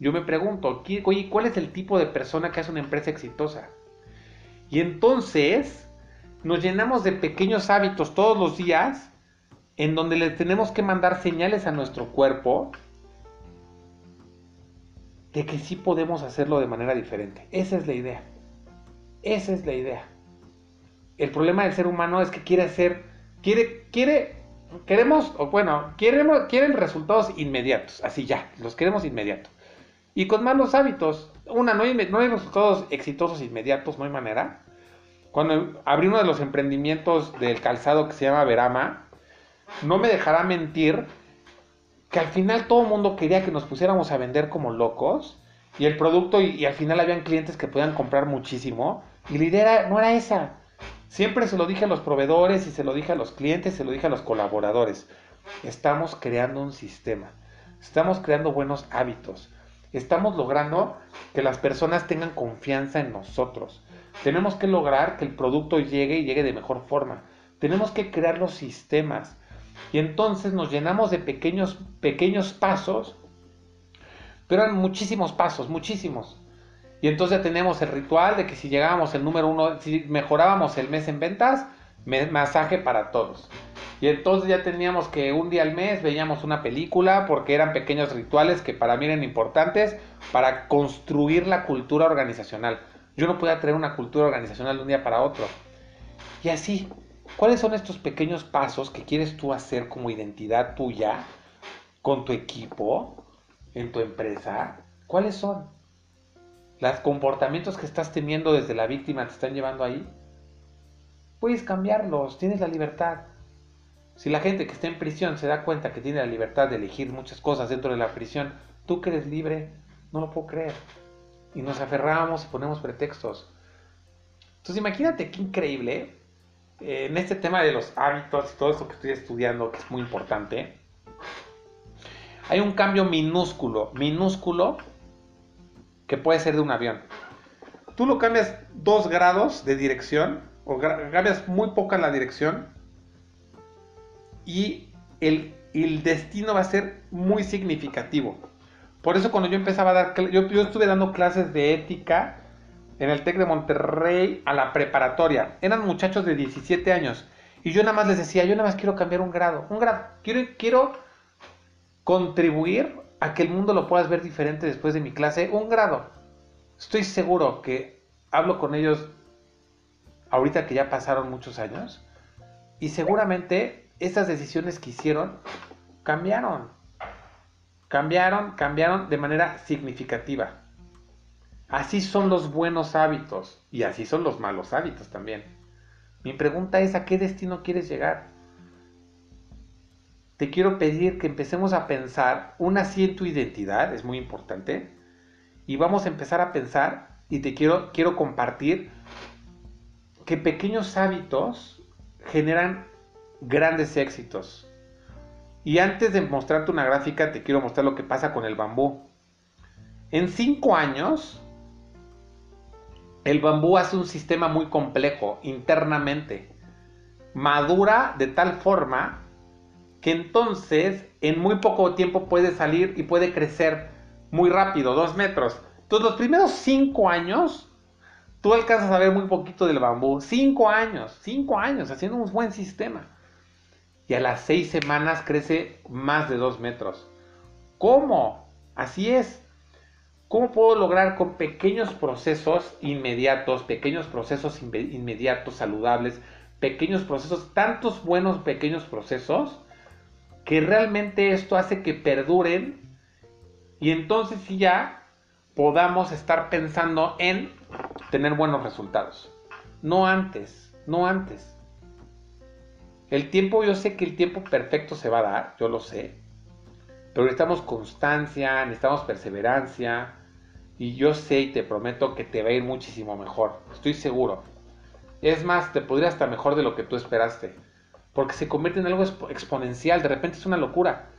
Yo me pregunto, ¿cuál es el tipo de persona que hace una empresa exitosa? Y entonces nos llenamos de pequeños hábitos todos los días en donde le tenemos que mandar señales a nuestro cuerpo de que sí podemos hacerlo de manera diferente. Esa es la idea. Esa es la idea. El problema del ser humano es que quiere hacer, quiere, quiere, queremos, o bueno, queremos, quieren resultados inmediatos, así ya, los queremos inmediatos. Y con malos hábitos, una, no hay, no hay resultados exitosos inmediatos, no hay manera. Cuando abrí uno de los emprendimientos del calzado que se llama Verama, no me dejará mentir que al final todo el mundo quería que nos pusiéramos a vender como locos y el producto y, al final habían clientes que podían comprar muchísimo y la idea no era esa. Siempre se lo dije a los proveedores y se lo dije a los clientes, se lo dije a los colaboradores. Estamos creando un sistema, estamos creando buenos hábitos, estamos logrando que las personas tengan confianza en nosotros. Tenemos que lograr que el producto llegue y llegue de mejor forma. Tenemos que crear los sistemas. Y entonces nos llenamos de pequeños, pequeños pasos, pero eran muchísimos pasos, muchísimos. Y entonces ya tenemos el ritual de que si llegábamos el número uno, si mejorábamos el mes en ventas, masaje para todos. Y entonces ya teníamos que un día al mes veíamos una película porque eran pequeños rituales que para mí eran importantes para construir la cultura organizacional. Yo no podía traer una cultura organizacional de un día para otro. Y así, ¿cuáles son estos pequeños pasos que quieres tú hacer como identidad tuya con tu equipo, en tu empresa? ¿Cuáles son? ¿Los comportamientos que estás teniendo desde la víctima te están llevando ahí? Puedes cambiarlos, tienes la libertad. Si la gente que está en prisión se da cuenta que tiene la libertad de elegir muchas cosas dentro de la prisión, tú que eres libre, no lo puedo creer y nos aferramos y ponemos pretextos. Entonces imagínate qué increíble eh, en este tema de los hábitos y todo esto que estoy estudiando, que es muy importante. Hay un cambio minúsculo, minúsculo, que puede ser de un avión. Tú lo cambias dos grados de dirección, o cambias muy poca la dirección, y el, destino va a ser muy significativo. Por eso cuando yo empezaba a dar, yo, yo estuve dando clases de ética en el TEC de Monterrey a la preparatoria. Eran muchachos de 17 años. Y yo nada más les decía, yo nada más quiero cambiar un grado. Un grado. Quiero, quiero contribuir a que el mundo lo puedas ver diferente después de mi clase. Un grado. Estoy seguro que hablo con ellos ahorita que ya pasaron muchos años. Y seguramente esas decisiones que hicieron cambiaron cambiaron, cambiaron de manera significativa. Así son los buenos hábitos y así son los malos hábitos también. Mi pregunta es, ¿a qué destino quieres llegar? Te quiero pedir que empecemos a pensar, una sí en tu identidad, es muy importante, y vamos a empezar a pensar, y te quiero, quiero compartir, que pequeños hábitos generan grandes éxitos. Y antes de mostrarte una gráfica, te quiero mostrar lo que pasa con el bambú. En 5 años, el bambú hace un sistema muy complejo internamente. Madura de tal forma que entonces en muy poco tiempo puede salir y puede crecer muy rápido, 2 metros. Entonces los primeros 5 años, tú alcanzas a ver muy poquito del bambú. 5 años, 5 años, haciendo un buen sistema y a las seis semanas crece más de dos metros. ¿Cómo? Así es. ¿Cómo puedo lograr con pequeños procesos inmediatos, pequeños procesos inmediatos, saludables, pequeños procesos, tantos buenos pequeños procesos, que realmente esto hace que perduren y entonces sí ya podamos estar pensando en tener buenos resultados. No antes, no antes. El tiempo, yo sé que el tiempo perfecto se va a dar, yo lo sé. Pero necesitamos constancia, necesitamos perseverancia. Y yo sé y te prometo que te va a ir muchísimo mejor. Estoy seguro. Es más, te podría hasta mejor de lo que tú esperaste. Porque se convierte en algo exponencial. De repente es una locura.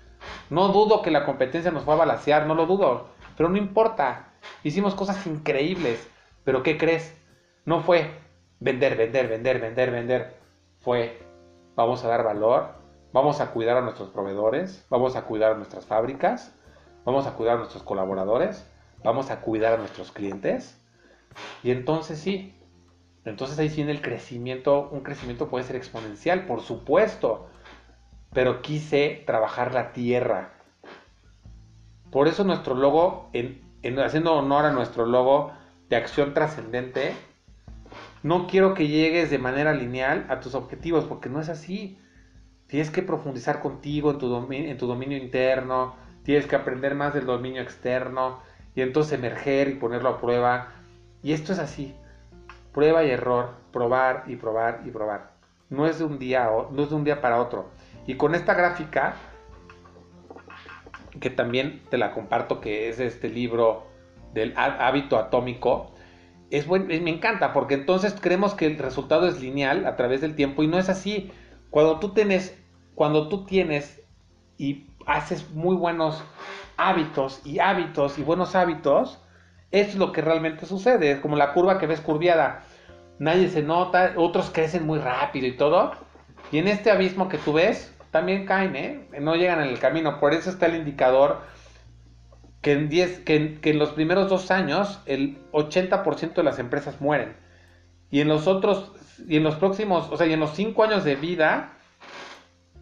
No dudo que la competencia nos va a balancear, no lo dudo. Pero no importa. Hicimos cosas increíbles. Pero ¿qué crees? No fue vender, vender, vender, vender, vender. Fue, vamos a dar valor, vamos a cuidar a nuestros proveedores, vamos a cuidar a nuestras fábricas, vamos a cuidar a nuestros colaboradores, vamos a cuidar a nuestros clientes. Y entonces sí, entonces ahí viene el crecimiento, un crecimiento puede ser exponencial, por supuesto, pero quise trabajar la tierra. Por eso nuestro logo, en, haciendo honor a nuestro logo de acción trascendente, no quiero que llegues de manera lineal a tus objetivos, porque no es así. Tienes que profundizar contigo tu, en tu dominio interno, tienes que aprender más del dominio externo y entonces emerger y ponerlo a prueba. Y esto es así prueba y error, probar y probar y probar. No es de un día, no es de un día para otro. Y con esta gráfica, que también te la comparto, que es este libro del hábito atómico, es me encanta porque entonces creemos que el resultado es lineal a través del tiempo y no es así. Cuando tú tienes, cuando tú tienes y haces muy buenos hábitos y hábitos y buenos hábitos, es lo que realmente sucede. Es como la curva que ves curviada. Nadie se nota, otros crecen muy rápido y todo. Y en este abismo que tú ves, también caen, ¿eh? No llegan en el camino. Por eso está el indicador que en, 10, que en, los primeros dos años el 80% de las empresas mueren. Y en los otros, y en los próximos, o sea, en los 5 años de vida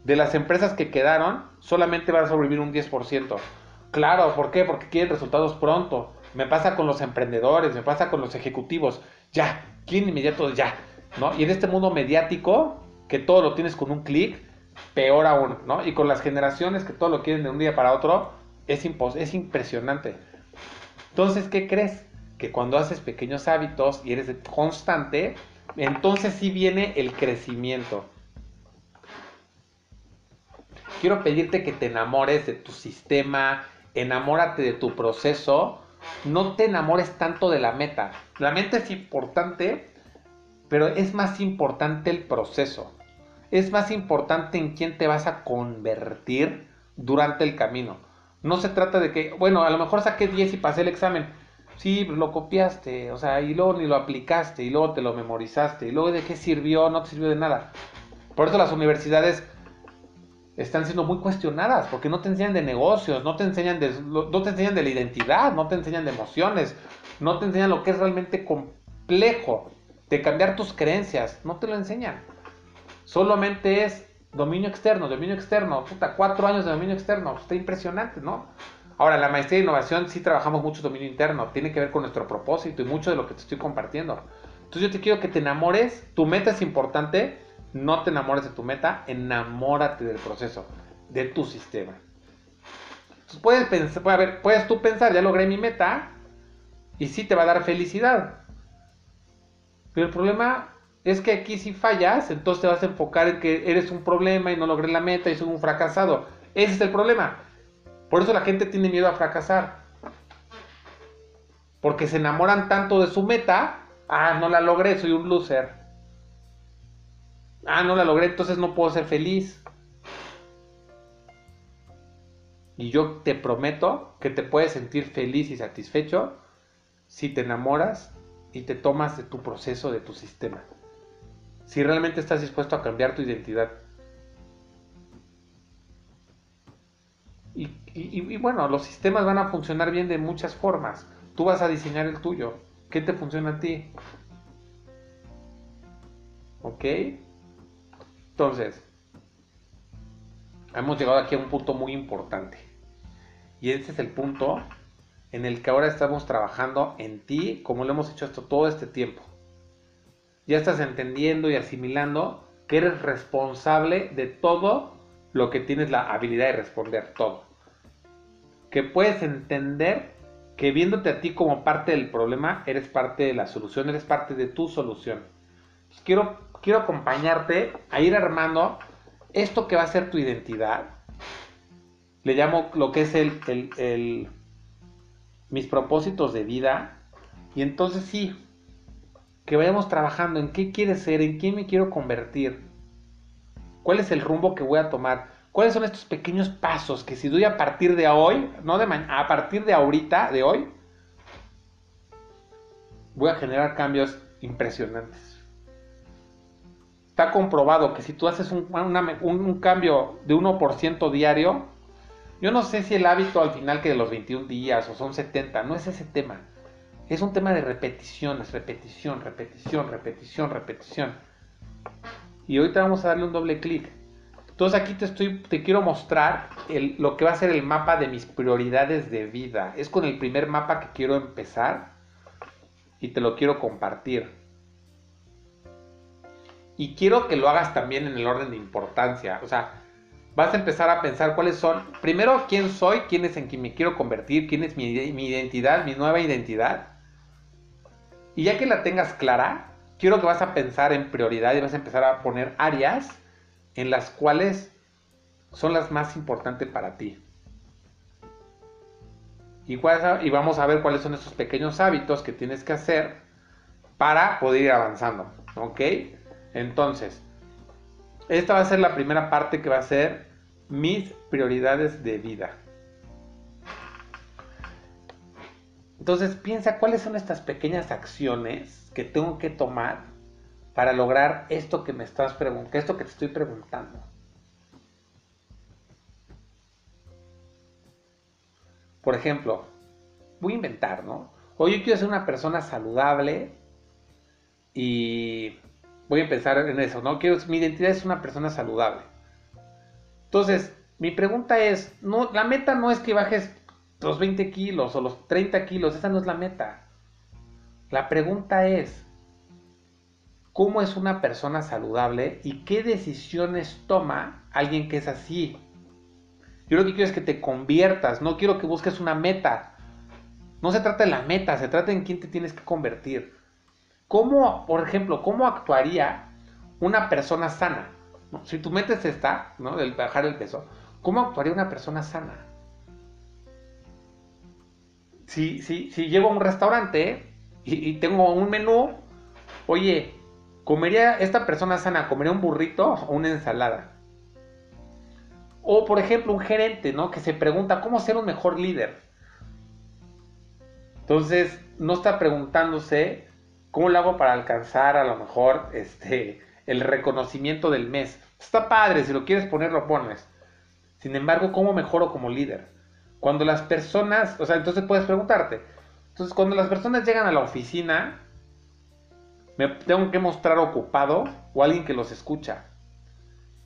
de las empresas que quedaron, solamente van a sobrevivir un 10%. Claro, ¿por qué? Porque quieren resultados pronto me pasa con los emprendedores, me pasa con los ejecutivos, ya, quieren inmediato, ya, ¿no? Y en este mundo mediático, que todo lo tienes con un clic, peor aún, ¿no? Y con las generaciones que todo lo quieren de un día para otro, es, es impresionante. Entonces, ¿qué crees? Que cuando haces pequeños hábitos y eres constante, entonces sí viene el crecimiento. Quiero pedirte que te enamores de tu sistema, enamórate de tu proceso, no te enamores tanto de la meta. La meta es importante, pero es más importante el proceso. Es más importante en quién te vas a convertir durante el camino. No se trata de que, bueno, a lo mejor saqué 10 y pasé el examen. Sí, lo copiaste, o sea, y luego ni lo aplicaste, y luego te lo memorizaste, y luego de qué sirvió, no te sirvió de nada. Por eso las universidades están siendo muy cuestionadas porque no te enseñan de negocios, no te enseñan de, no te enseñan de la identidad, no te enseñan de emociones, no te enseñan lo que es realmente complejo de cambiar tus creencias, no te lo enseñan. Solamente es dominio externo, dominio externo, puta, cuatro años de dominio externo, está impresionante, ¿no? Ahora, la maestría de innovación sí trabajamos mucho dominio interno, tiene que ver con nuestro propósito y mucho de lo que te estoy compartiendo. Entonces yo te quiero que te enamores, tu meta es importante, no te enamores de tu meta, enamórate del proceso, de tu sistema. Entonces puedes, pensar, puedes tú pensar, ya logré mi meta y sí te va a dar felicidad. Pero el problema es que aquí si fallas, entonces te vas a enfocar en que eres un problema y no logré la meta y soy un fracasado. Ese es el problema. Por eso la gente tiene miedo a fracasar. Porque se enamoran tanto de su meta. Ah, no la logré, soy un loser. Ah, no la logré, entonces no puedo ser feliz. Y yo te prometo que te puedes sentir feliz y satisfecho si te enamoras y te tomas de tu proceso, de tu sistema. Si realmente estás dispuesto a cambiar tu identidad. Y, bueno, los sistemas van a funcionar bien de muchas formas. Tú vas a diseñar el tuyo. ¿Qué te funciona a ti? ¿Ok? Entonces, hemos llegado aquí a un punto muy importante. Y este es el punto en el que ahora estamos trabajando en ti como lo hemos hecho todo este tiempo. Ya estás entendiendo y asimilando que eres responsable de todo lo que tienes la habilidad de responder, todo. Que puedes entender que viéndote a ti como parte del problema, eres parte de la solución, eres parte de tu solución. quiero quiero acompañarte a ir armando esto que va a ser tu identidad le llamo lo que es el, el, mis propósitos de vida. Y entonces sí, que vayamos trabajando en qué quiere ser, en quién me quiero convertir, cuál es el rumbo que voy a tomar, cuáles son estos pequeños pasos que si doy a partir de hoy, no de mañana, a partir de ahorita, de hoy, voy a generar cambios impresionantes. Está comprobado que si tú haces un, cambio de 1% diario, yo no sé si el hábito al final que de los 21 días o son 70, no es ese tema. Es un tema de repeticiones, repetición, repetición, repetición, repetición. Y ahorita vamos a darle un doble clic. Entonces aquí te, estoy, te quiero mostrar lo que va a ser el mapa de mis prioridades de vida. Es con el primer mapa que quiero empezar y te lo quiero compartir. Y quiero que lo hagas también en el orden de importancia. O sea, vas a empezar a pensar cuáles son, primero, quién soy, quién es en quien me quiero convertir, quién es mi, identidad, mi nueva identidad. Y ya que la tengas clara, quiero que vas a pensar en prioridad y vas a empezar a poner áreas en las cuales son las más importantes para ti. Y, y vamos a ver cuáles son esos pequeños hábitos que tienes que hacer para poder ir avanzando. ¿Ok? Entonces, esta va a ser la primera parte que va a ser mis prioridades de vida. Entonces piensa cuáles son estas pequeñas acciones que tengo que tomar para lograr esto que me estás preguntando, esto que te estoy preguntando. Por ejemplo, voy a inventar, ¿no? Hoy yo quiero ser una persona saludable y voy a empezar en eso, ¿no? Quiero, mi identidad es una persona saludable. Entonces, mi pregunta es, no, la meta no es que bajes los 20 kilos o los 30 kilos, esa no es la meta. La pregunta es, ¿cómo es una persona saludable y qué decisiones toma alguien que es así? Yo lo que quiero es que te conviertas, no quiero que busques una meta. No se trata de la meta, se trata en quién te tienes que convertir. ¿Cómo, por ejemplo, cómo actuaría una persona sana? Si tú metes esta, ¿no? Del bajar el peso, ¿cómo actuaría una persona sana? Si, si, si llego a un restaurante y, tengo un menú, oye, ¿comería esta persona sana, comería un burrito o una ensalada? O por ejemplo, un gerente, ¿no? Que se pregunta cómo ser un mejor líder. Entonces, no está preguntándose ¿Cómo lo hago para alcanzar a lo mejor este, el reconocimiento del mes? Está padre, si lo quieres poner, lo pones. Sin embargo, ¿cómo mejoro como líder? Cuando las personas, o sea, entonces puedes preguntarte. Entonces, cuando las personas llegan a la oficina, me tengo que mostrar ocupado o alguien que los escucha.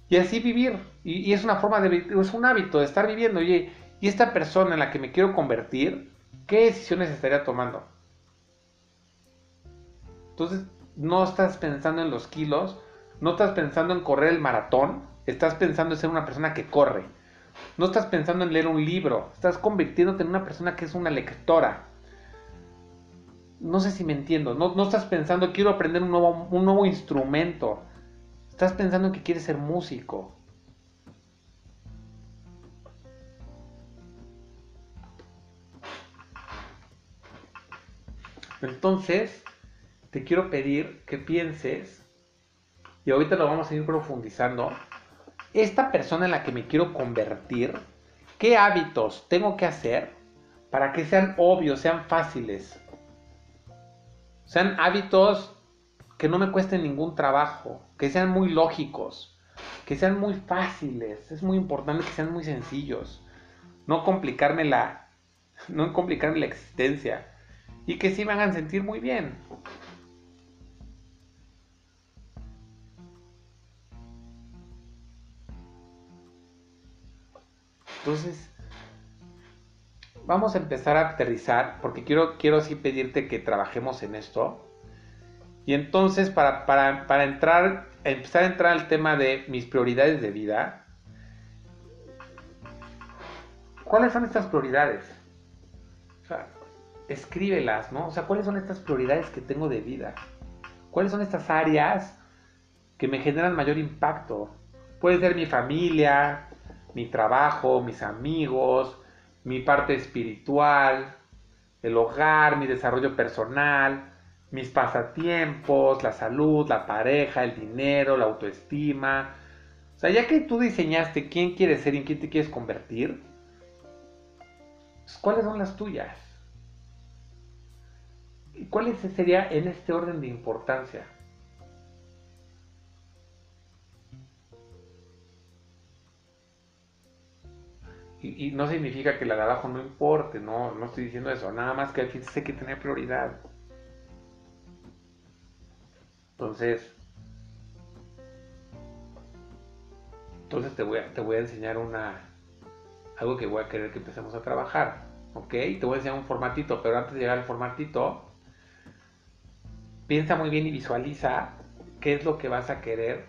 Y así vivir. Y, es una forma de es un hábito de estar viviendo. y esta persona en la que me quiero convertir, ¿qué decisiones estaría tomando? Entonces, no estás pensando en los kilos, no estás pensando en correr el maratón, estás pensando en ser una persona que corre. No estás pensando en leer un libro, estás convirtiéndote en una persona que es una lectora. No sé si me entiendo, no, no estás pensando quiero aprender un nuevo, un nuevo instrumento, estás pensando en que quieres ser músico. Entonces, te quiero pedir que pienses, y ahorita lo vamos a ir profundizando, esta persona en la que me quiero convertir, ¿qué hábitos tengo que hacer para que sean obvios, sean fáciles? Sean hábitos que no me cuesten ningún trabajo, que sean muy lógicos, que sean muy fáciles. Es muy importante que sean muy sencillos. No complicarme la, no complicarme la existencia. Y que sí me hagan sentir muy bien. Entonces, vamos a empezar a aterrizar, porque quiero, quiero sí pedirte que trabajemos en esto. Y entonces, para, para, entrar, empezar a entrar al tema de mis prioridades de vida, ¿cuáles son estas prioridades? O sea, escríbelas, ¿no? O sea, ¿cuáles son estas prioridades que tengo de vida? ¿Cuáles son estas áreas que me generan mayor impacto? Puede ser mi familia, mi trabajo, mis amigos, mi parte espiritual, el hogar, mi desarrollo personal, mis pasatiempos, la salud, la pareja, el dinero, la autoestima. O sea, ya que tú diseñaste quién quieres ser y en quién te quieres convertir, pues, ¿cuáles son las tuyas? ¿Y cuál sería en este orden de importancia? Y, no significa que la de abajo no importe, no, no estoy diciendo eso, nada más que aquí sé que tiene prioridad. Entonces, entonces te voy a, te voy a enseñar una, algo que voy a querer que empecemos a trabajar, ¿ok? Te voy a enseñar un formatito, pero antes de llegar al formatito, piensa muy bien y visualiza qué es lo que vas a querer,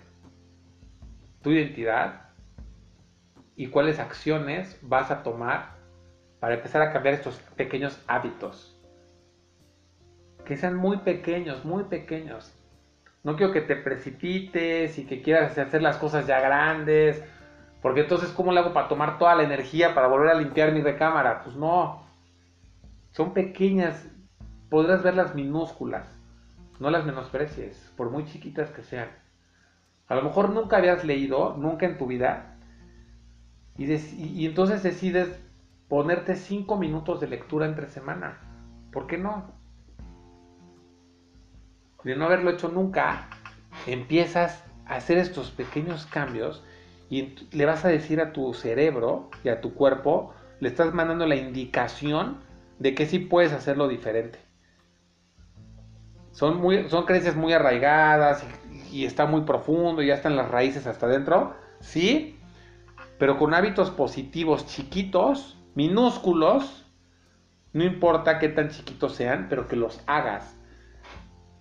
tu identidad, y cuáles acciones vas a tomar para empezar a cambiar estos pequeños hábitos. Que sean muy pequeños, muy pequeños. No quiero que te precipites y que quieras hacer las cosas ya grandes, porque entonces ¿cómo le hago para tomar toda la energía para volver a limpiar mi recámara? Pues no. Son pequeñas, podrás verlas minúsculas. No las menosprecies, por muy chiquitas que sean. A lo mejor nunca habías leído, nunca en tu vida, y, entonces decides ponerte 5 minutos de lectura entre semana. ¿Por qué no? De no haberlo hecho nunca, empiezas a hacer estos pequeños cambios y le vas a decir a tu cerebro y a tu cuerpo, le estás mandando la indicación de que sí puedes hacerlo diferente. Son, muy, son creencias muy arraigadas y, está muy profundo ya están las raíces hasta adentro. Sí, pero con hábitos positivos chiquitos, minúsculos, no importa qué tan chiquitos sean, pero que los hagas.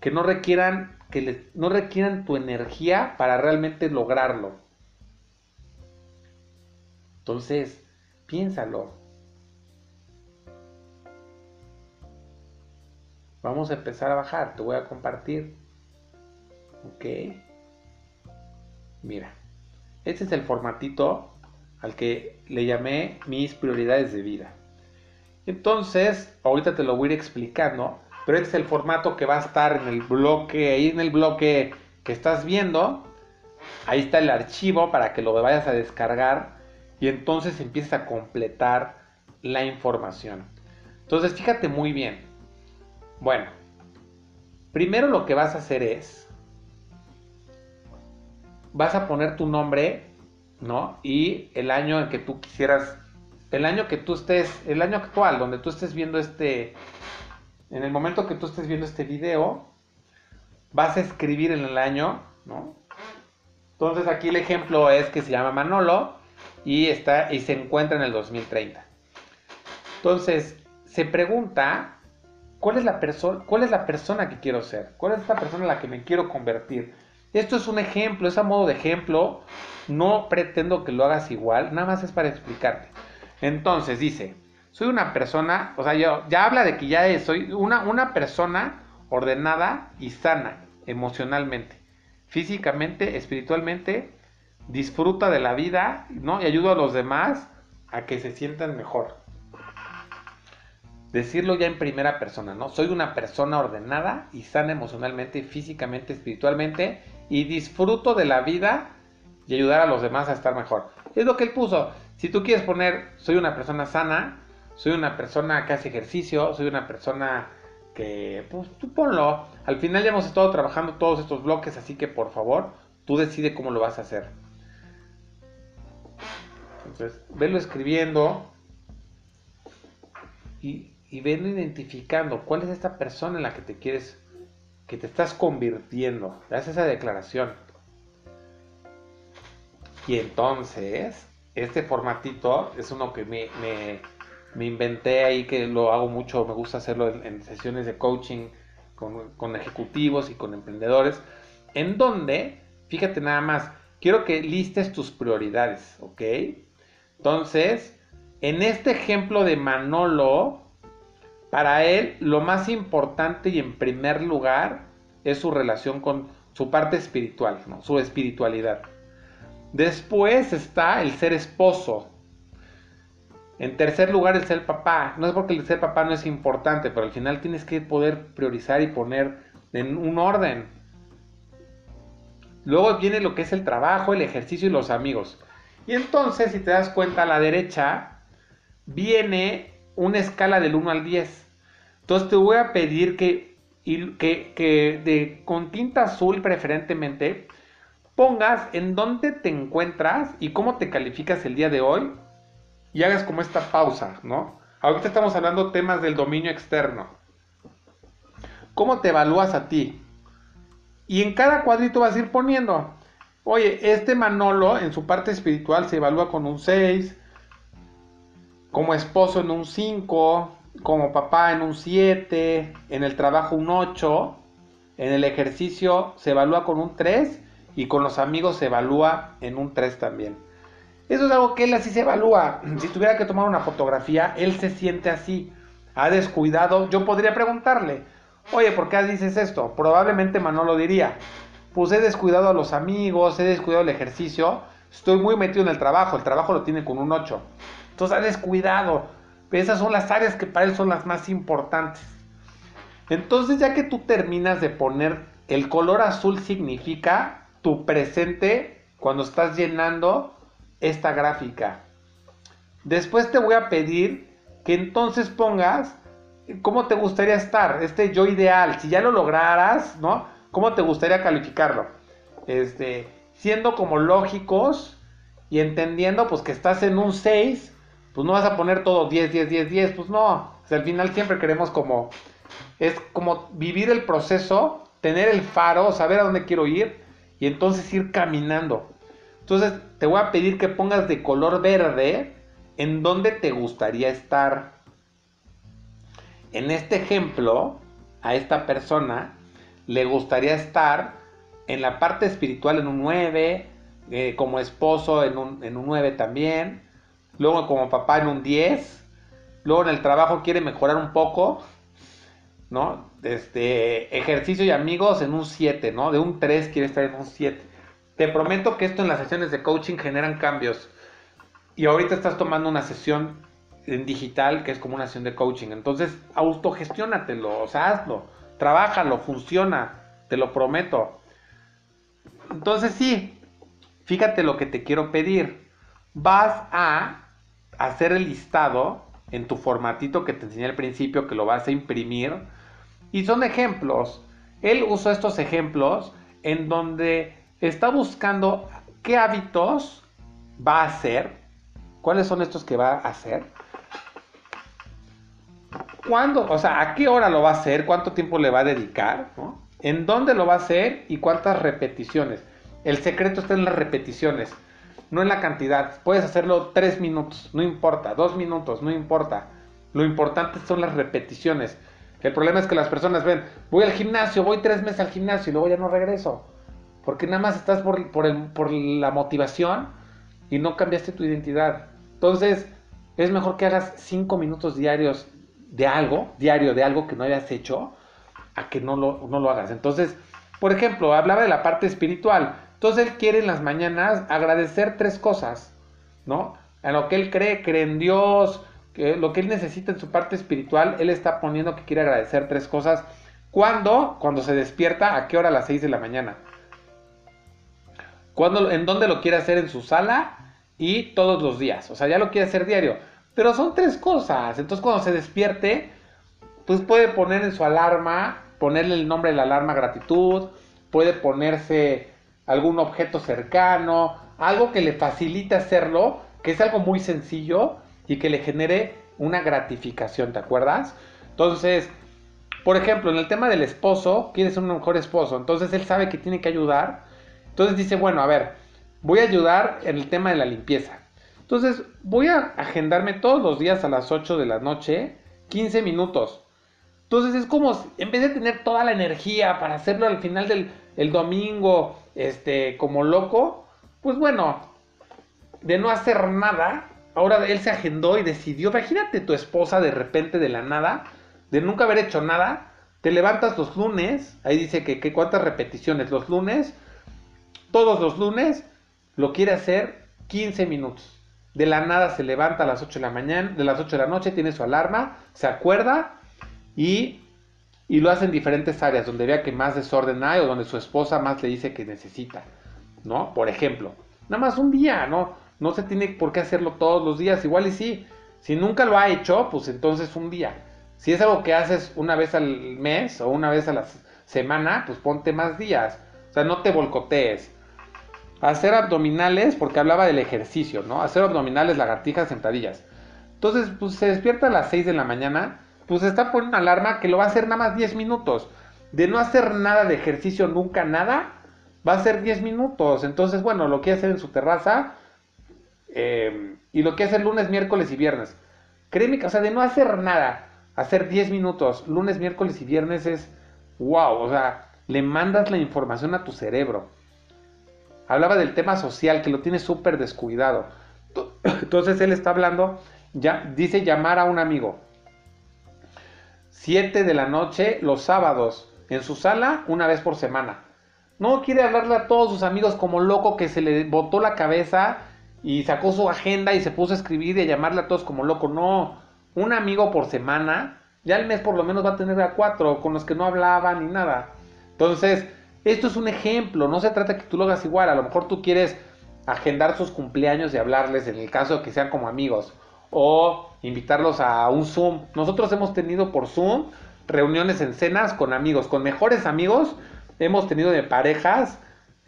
Que no requieran, que no requieran tu energía para realmente lograrlo. Entonces, piénsalo. Vamos a empezar a bajar, te voy a compartir. Ok. Mira, este es el formatito al que le llamé mis prioridades de vida. Entonces, ahorita te lo voy a ir explicando, pero este es el formato que va a estar en el bloque, ahí en el bloque que estás viendo. Ahí está el archivo para que lo vayas a descargar y entonces empiezas a completar la información. Entonces, fíjate muy bien. Bueno, primero lo que vas a hacer es, vas a poner tu nombre ¿no? Y el año en que tú quisieras, el año que tú estés, el año actual, donde tú estés viendo este, en el momento que tú estés viendo este video, vas a escribir en el año, ¿no? Entonces aquí el ejemplo es que se llama Manolo y está y se encuentra en el 2030. Entonces, se pregunta ¿cuál es la persona cuál es la persona que quiero ser? ¿Cuál es esta persona en la que me quiero convertir? Esto es un ejemplo, es a modo de ejemplo. No pretendo que lo hagas igual, nada más es para explicarte. Entonces dice, soy una persona, o sea, yo ya habla de que ya soy una, una persona ordenada y sana emocionalmente, físicamente, espiritualmente, disfruta de la vida, ¿no? Y ayuda a los demás a que se sientan mejor. Decirlo ya en primera persona, ¿no? Soy una persona ordenada y sana emocionalmente, físicamente, espiritualmente y disfruto de la vida y ayudar a los demás a estar mejor. Es lo que él puso. Si tú quieres poner, soy una persona sana, soy una persona que hace ejercicio, soy una persona que, pues tú ponlo. Al final ya hemos estado trabajando todos estos bloques, así que por favor, tú decide cómo lo vas a hacer. Entonces, velo escribiendo y, y identificando cuál es esta persona en la que te quieres que te estás convirtiendo. Haz esa declaración. Y entonces, este formatito es uno que me, me, inventé ahí, que lo hago mucho, me gusta hacerlo en, sesiones de coaching con, con, ejecutivos y con emprendedores, en donde, fíjate nada más, quiero que listes tus prioridades, ¿ok? Entonces, en este ejemplo de Manolo, para él, lo más importante y en primer lugar es su relación con su parte espiritual, su espiritualidad. Después está el ser esposo. En tercer lugar, el ser papá. No es porque el ser papá no es importante, pero al final tienes que poder priorizar y poner en un orden. Luego viene lo que es el trabajo, el ejercicio y los amigos. Y entonces, si te das cuenta, a la derecha viene una escala del 1 al 10. Entonces te voy a pedir que, de, con tinta azul preferentemente pongas en dónde te encuentras y cómo te calificas el día de hoy y hagas como esta pausa, ¿no? Ahorita estamos hablando temas del dominio externo. ¿Cómo te evalúas a ti? Y en cada cuadrito vas a ir poniendo, oye, este Manolo en su parte espiritual se evalúa con un 6, como esposo en un 5, como papá en un 7, en el trabajo un 8, en el ejercicio se evalúa con un 3 y con los amigos se evalúa en un 3 también. Eso es algo que él así se evalúa. Si tuviera que tomar una fotografía, él se siente así. Ha descuidado. Yo podría preguntarle, oye, ¿por qué dices esto? Probablemente Manolo diría, pues he descuidado a los amigos, he descuidado el ejercicio, estoy muy metido en el trabajo, el trabajo lo tiene con un 8. Entonces ha descuidado. Esas son las áreas que para él son las más importantes. Entonces ya que tú terminas de poner el color azul significa tu presente cuando estás llenando esta gráfica. Después te voy a pedir que entonces pongas cómo te gustaría estar, este yo ideal, si ya lo lograras, ¿no? ¿Cómo te gustaría calificarlo? Este, siendo como lógicos y entendiendo pues que estás en un 6, pues no vas a poner todo 10, 10, 10, 10, pues no. Al final siempre queremos como, es como vivir el proceso, tener el faro, saber a dónde quiero ir y entonces ir caminando. Entonces te voy a pedir que pongas de color verde en dónde te gustaría estar. En este ejemplo, a esta persona le gustaría estar en la parte espiritual en un 9, eh, como esposo en un, en un 9 también, luego como papá en un 10, luego en el trabajo quiere mejorar un poco, ¿no? Este, ejercicio y amigos en un 7, ¿no? De un 3 quiere estar en un 7. Te prometo que esto en las sesiones de coaching generan cambios. Y ahorita estás tomando una sesión en digital que es como una sesión de coaching. Entonces, autogestiónatelo, o sea, hazlo, trabájalo, funciona, te lo prometo. Entonces, sí, fíjate lo que te quiero pedir. Vas a hacer el listado en tu formatito que te enseñé al principio, que lo vas a imprimir y son ejemplos. Él usó estos ejemplos en donde está buscando qué hábitos va a hacer. ¿Cuáles son estos que va a hacer? ¿Cuándo? O sea, ¿a qué hora lo va a hacer? ¿Cuánto tiempo le va a dedicar? ¿En dónde lo va a hacer? ¿Y cuántas repeticiones? El secreto está en las repeticiones, no en la cantidad. Puedes hacerlo tres minutos, no importa. Dos minutos, no importa. Lo importante son las repeticiones. El problema es que las personas ven, voy al gimnasio, voy tres meses al gimnasio y luego ya no regreso. Porque nada más estás por, por, la motivación y no cambiaste tu identidad. Entonces, es mejor que hagas cinco minutos diarios de algo, diario de algo que no hayas hecho, a que no lo, no lo hagas. Entonces, por ejemplo, hablaba de la parte espiritual. Entonces, él quiere en las mañanas agradecer tres cosas, ¿no? En lo que él cree, cree en Dios, lo que él necesita en su parte espiritual, él está poniendo que quiere agradecer tres cosas. ¿Cuándo? Cuando se despierta, ¿a qué hora? A las 6 de la mañana. ¿Cuándo, ¿En dónde lo quiere hacer? En su sala y todos los días. O sea, ya lo quiere hacer diario. Pero son tres cosas. Entonces cuando se despierte, pues puede poner en su alarma, ponerle el nombre de la alarma gratitud, puede ponerse algún objeto cercano, algo que le facilite hacerlo, que es algo muy sencillo, y que le genere una gratificación, ¿te acuerdas? Entonces, por ejemplo, en el tema del esposo, quiere ser un mejor esposo, entonces él sabe que tiene que ayudar, entonces dice, bueno, a ver, voy a ayudar en el tema de la limpieza. Entonces, voy a agendarme todos los días a las 8 de la noche, 15 minutos. Entonces es como, en vez de tener toda la energía para hacerlo al final del domingo, este, como loco, pues bueno, de no hacer nada, ahora él se agendó y decidió, imagínate tu esposa de repente de la nada, de nunca haber hecho nada, te levantas los lunes, ahí dice que, cuántas repeticiones, los lunes, todos los lunes, lo quiere hacer 15 minutos. De la nada se levanta a las 8 de la mañana, de las 8 de la noche, tiene su alarma, se acuerda y, y lo hace en diferentes áreas, donde vea que más desorden hay o donde su esposa más le dice que necesita, ¿no? Por ejemplo, nada más un día, ¿no? No se tiene por qué hacerlo todos los días, igual y sí. Si nunca lo ha hecho, pues entonces un día. Si es algo que haces una vez al mes o una vez a la semana, pues ponte más días. O sea, no te volcotees. Hacer abdominales, porque hablaba del ejercicio, ¿no? Hacer abdominales, lagartijas, sentadillas. Entonces, pues se despierta a las 6 de la mañana, pues está poniendo una alarma que lo va a hacer nada más 10 minutos. De no hacer nada de ejercicio nunca, nada, va a ser 10 minutos. Entonces, bueno, lo quiere hacer en su terraza, eh, y lo que hace lunes, miércoles y viernes. Créeme que, o sea, de no hacer nada, hacer 10 minutos, lunes, miércoles y viernes es wow, o sea, le mandas la información a tu cerebro. Hablaba del tema social, que lo tiene súper descuidado. Entonces él está hablando, ya, dice llamar a un amigo. 7 de la noche los sábados, en su sala, una vez por semana. No quiere hablarle a todos sus amigos como loco que se le botó la cabeza y sacó su agenda y se puso a escribir y a llamarle a todos como loco. No, un amigo por semana, ya el mes por lo menos va a tener a cuatro con los que no hablaban ni nada. Entonces, esto es un ejemplo, no se trata que tú lo hagas igual, a lo mejor tú quieres agendar sus cumpleaños y hablarles en el caso de que sean como amigos o invitarlos a un Zoom. Nosotros hemos tenido por Zoom reuniones en cenas con amigos, con mejores amigos, hemos tenido de parejas,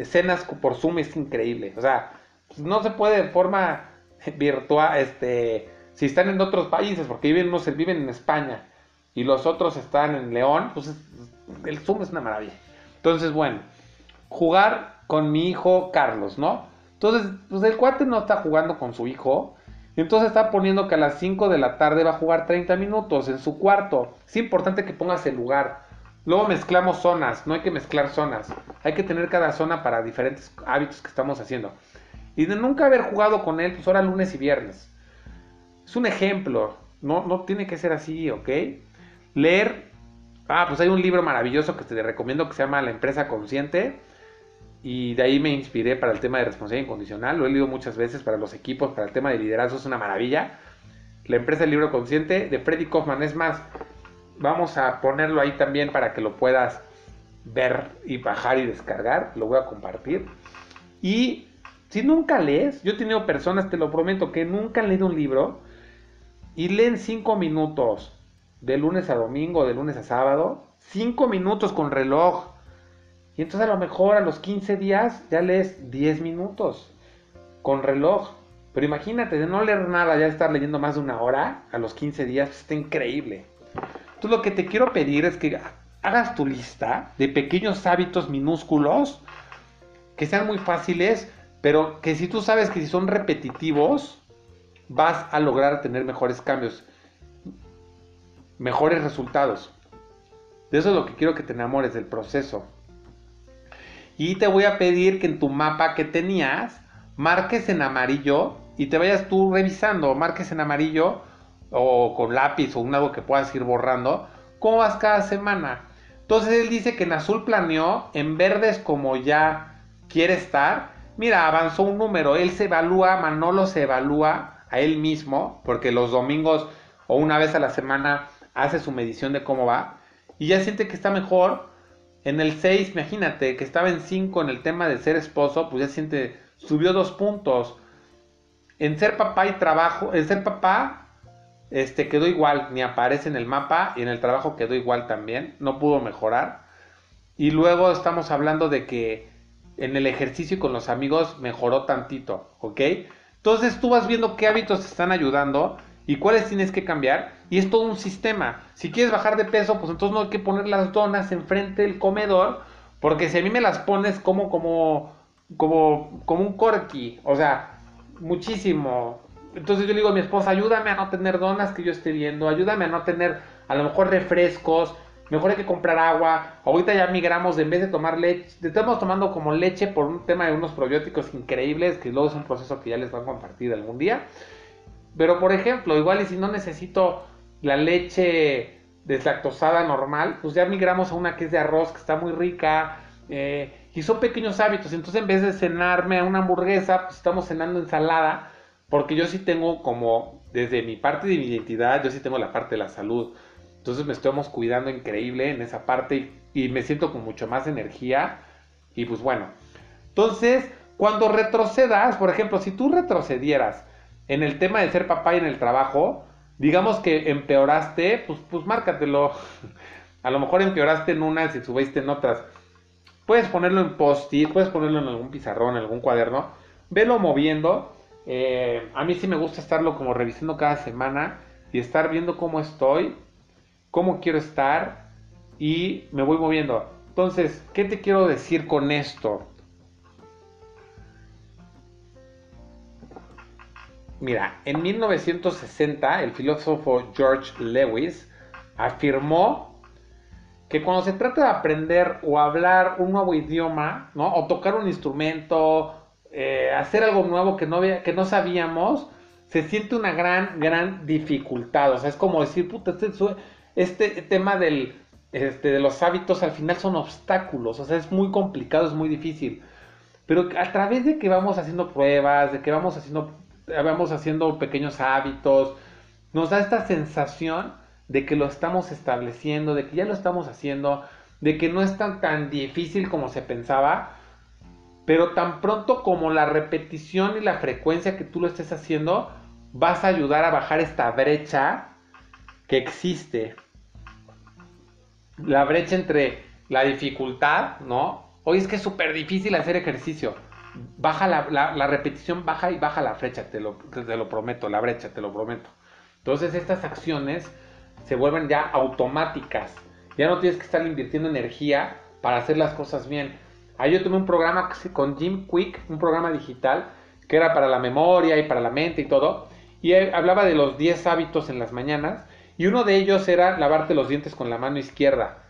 cenas por Zoom es increíble, o sea, no se puede de forma virtual, este, si están en otros países, porque viven, unos viven en España y los otros están en León, pues el Zoom es una maravilla. Entonces, bueno, jugar con mi hijo Carlos, ¿no? Entonces, pues el cuate no está jugando con su hijo, y entonces está poniendo que a las 5 de la tarde va a jugar 30 minutos en su cuarto. Es importante que pongas el lugar. Luego mezclamos zonas, no hay que mezclar zonas. Hay que tener cada zona para diferentes hábitos que estamos haciendo. Y de nunca haber jugado con él, pues ahora lunes y viernes. Es un ejemplo, no, no tiene que ser así, ¿ok? Leer, ah, pues hay un libro maravilloso que te recomiendo que se llama La empresa consciente. Y de ahí me inspiré para el tema de responsabilidad incondicional. Lo he leído muchas veces para los equipos, para el tema de liderazgo, es una maravilla. La empresa del libro consciente de Freddy Kaufman. Es más, vamos a ponerlo ahí también para que lo puedas ver y bajar y descargar. Lo voy a compartir. Y si nunca lees, yo he tenido personas, te lo prometo, que nunca han leído un libro y leen 5 minutos de lunes a domingo, de lunes a sábado, 5 minutos con reloj. Y entonces a lo mejor a los 15 días ya lees 10 minutos con reloj. Pero imagínate, de no leer nada, ya estar leyendo más de una hora a los 15 días, pues, está increíble. Entonces lo que te quiero pedir es que hagas tu lista de pequeños hábitos minúsculos que sean muy fáciles pero que si tú sabes que si son repetitivos, vas a lograr tener mejores cambios, mejores resultados. De eso es lo que quiero que te enamores del proceso. Y te voy a pedir que en tu mapa que tenías, marques en amarillo y te vayas tú revisando, marques en amarillo o con lápiz o un algo que puedas ir borrando, cómo vas cada semana. Entonces él dice que en azul planeó, en verde es como ya quiere estar mira, avanzó un número, él se evalúa, Manolo se evalúa a él mismo, porque los domingos o una vez a la semana hace su medición de cómo va, y ya siente que está mejor. En el 6, imagínate que estaba en 5 en el tema de ser esposo, pues ya siente, subió dos puntos. En ser papá y trabajo, en ser papá, este quedó igual, ni aparece en el mapa, y en el trabajo quedó igual también, no pudo mejorar. Y luego estamos hablando de que en el ejercicio y con los amigos mejoró tantito, ¿ok? Entonces tú vas viendo qué hábitos te están ayudando y cuáles tienes que cambiar y es todo un sistema. Si quieres bajar de peso, pues entonces no hay que poner las donas enfrente del comedor, porque si a mí me las pones como como como como un corky, o sea, muchísimo. Entonces yo le digo a mi esposa, ayúdame a no tener donas que yo esté viendo, ayúdame a no tener a lo mejor refrescos, mejor hay que comprar agua. Ahorita ya migramos, de en vez de tomar leche, estamos tomando como leche por un tema de unos probióticos increíbles, que luego es un proceso que ya les van a compartir algún día. Pero por ejemplo, igual y si no necesito la leche deslactosada normal, pues ya migramos a una que es de arroz, que está muy rica. Eh, Y son pequeños hábitos. Entonces, en vez de cenarme a una hamburguesa, pues estamos cenando ensalada. Porque yo sí tengo como, desde mi parte de mi identidad, yo sí tengo la parte de la salud. Entonces me estamos cuidando increíble en esa parte y, y me siento con mucho más energía. Y pues bueno. Entonces, cuando retrocedas, por ejemplo, si tú retrocedieras en el tema de ser papá y en el trabajo, digamos que empeoraste, pues, pues márcatelo. A lo mejor empeoraste en unas y subiste en otras. Puedes ponerlo en post-it, puedes ponerlo en algún pizarrón, en algún cuaderno. Velo moviendo. Eh, a mí sí me gusta estarlo como revisando cada semana y estar viendo cómo estoy, cómo quiero estar y me voy moviendo. Entonces, ¿qué te quiero decir con esto? Mira, en 1960 el filósofo George Lewis afirmó que cuando se trata de aprender o hablar un nuevo idioma, ¿no? O tocar un instrumento, eh, hacer algo nuevo que no, que no sabíamos, se siente una gran, gran dificultad. O sea, es como decir, puta, este, este tema del, este, de los hábitos al final son obstáculos. O sea, es muy complicado, es muy difícil. Pero a través de que vamos haciendo pruebas, de que vamos haciendo vamos haciendo pequeños hábitos, nos da esta sensación de que lo estamos estableciendo, de que ya lo estamos haciendo, de que no es tan, tan difícil como se pensaba, pero tan pronto como la repetición y la frecuencia que tú lo estés haciendo, vas a ayudar a bajar esta brecha que existe. La brecha entre la dificultad, ¿no? Hoy es que es súper difícil hacer ejercicio baja la, repetición, baja y baja la brecha, te lo, te lo prometo, la brecha, te lo prometo. Entonces estas acciones se vuelven ya automáticas. Ya no tienes que estar invirtiendo energía para hacer las cosas bien. Ahí yo tuve un programa con Jim Quick, un programa digital que era para la memoria y para la mente y todo. Y hablaba de los 10 hábitos en las mañanas. Y uno de ellos era lavarte los dientes con la mano izquierda.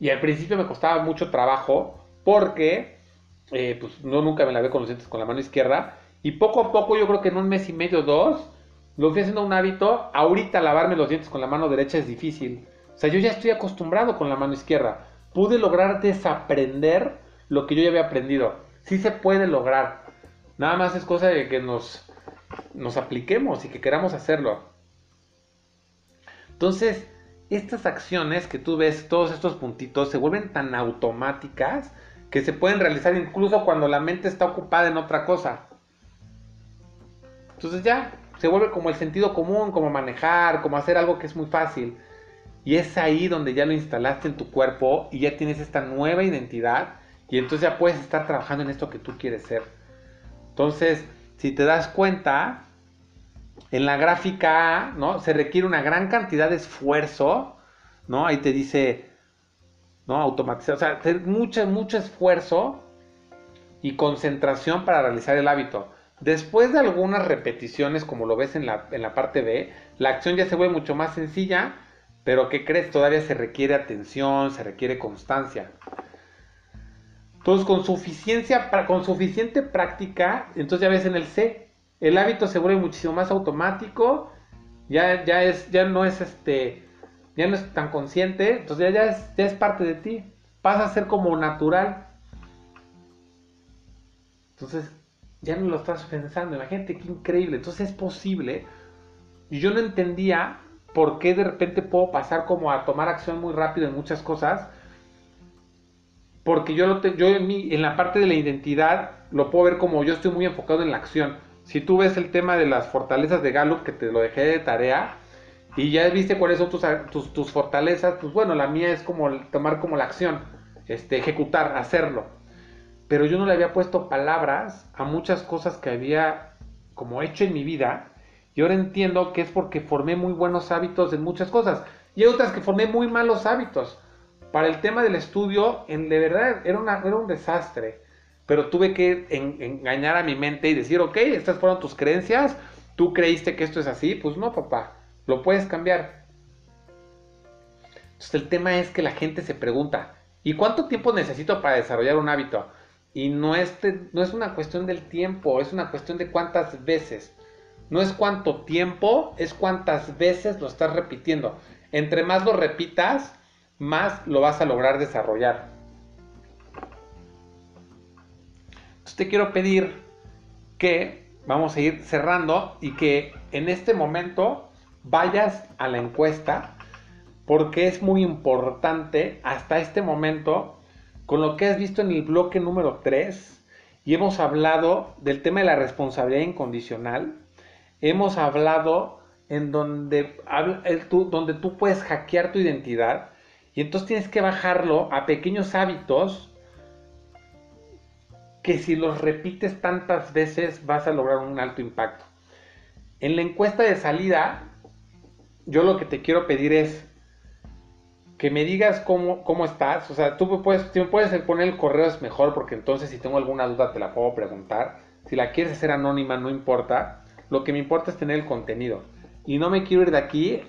Y al principio me costaba mucho trabajo porque eh, pues no nunca me lavé con los dientes con la mano izquierda. Y poco a poco, yo creo que en un mes y medio, dos, lo fui haciendo un hábito. Ahorita lavarme los dientes con la mano derecha es difícil. O sea, yo ya estoy acostumbrado con la mano izquierda. Pude lograr desaprender lo que yo ya había aprendido. Sí se puede lograr. Nada más es cosa de que nos, nos apliquemos y que queramos hacerlo. Entonces, estas acciones que tú ves, todos estos puntitos, se vuelven tan automáticas que se pueden realizar incluso cuando la mente está ocupada en otra cosa. Entonces ya se vuelve como el sentido común, como manejar, como hacer algo que es muy fácil. Y es ahí donde ya lo instalaste en tu cuerpo y ya tienes esta nueva identidad y entonces ya puedes estar trabajando en esto que tú quieres ser. Entonces, si te das cuenta, en la gráfica ¿no? Se requiere una gran cantidad de esfuerzo, ¿no? Ahí te dice ¿no? Automatizar, o sea, tener mucho, mucho esfuerzo y concentración para realizar el hábito. Después de algunas repeticiones, como lo ves en la, en la parte B, la acción ya se vuelve mucho más sencilla, pero ¿qué crees? Todavía se requiere atención, se requiere constancia. Entonces, con suficiencia, con suficiente práctica, entonces ya ves en el C, el hábito se vuelve muchísimo más automático, ya, ya, es, ya no es este, ya no es tan consciente, entonces ya, es, ya es parte de ti, pasa a ser como natural. Entonces ya no lo estás pensando, imagínate qué increíble, entonces es posible. Y yo no entendía por qué de repente puedo pasar como a tomar acción muy rápido en muchas cosas. Porque yo, lo yo en, en la parte de la identidad lo puedo ver como yo estoy muy enfocado en la acción. Si tú ves el tema de las fortalezas de Gallup, que te lo dejé de tarea, y ya viste cuáles son tus, tus, fortalezas, pues bueno, la mía es como tomar como la acción, este, ejecutar, hacerlo. Pero yo no le había puesto palabras a muchas cosas que había como hecho en mi vida y ahora entiendo que es porque formé muy buenos hábitos en muchas cosas. Y hay otras que formé muy malos hábitos. Para el tema del estudio, en, de verdad era, una, era un desastre, pero tuve que engañar a mi mente y decir, ok, estas fueron tus creencias, tú creíste que esto es así, pues no, papá lo puedes cambiar. Entonces el tema es que la gente se pregunta, ¿y cuánto tiempo necesito para desarrollar un hábito? Y no es, no es una cuestión del tiempo, es una cuestión de cuántas veces. No es cuánto tiempo, es cuántas veces lo estás repitiendo. Entre más lo repitas, más lo vas a lograr desarrollar. Entonces te quiero pedir que vamos a ir cerrando y que en este momento vayas a la encuesta porque es muy importante hasta este momento con lo que has visto en el bloque número 3 y hemos hablado del tema de la responsabilidad incondicional, hemos hablado en donde, donde tú puedes hackear tu identidad y entonces tienes que bajarlo a pequeños hábitos que si los repites tantas veces vas a lograr un alto impacto. En la encuesta de salida, yo lo que te quiero pedir es que me digas cómo, cómo estás. O sea, tú me puedes, si me puedes poner el correo es mejor porque entonces si tengo alguna duda te la puedo preguntar. Si la quieres hacer anónima, no importa. Lo que me importa es tener el contenido. Y no me quiero ir de aquí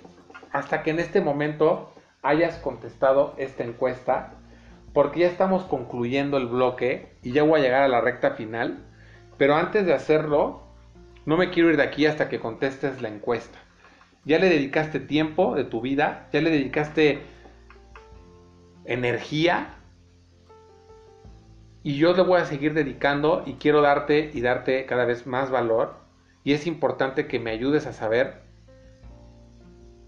hasta que en este momento hayas contestado esta encuesta. Porque ya estamos concluyendo el bloque y ya voy a llegar a la recta final. Pero antes de hacerlo, no me quiero ir de aquí hasta que contestes la encuesta. Ya le dedicaste tiempo de tu vida, ya le dedicaste energía y yo le voy a seguir dedicando y quiero darte y darte cada vez más valor y es importante que me ayudes a saber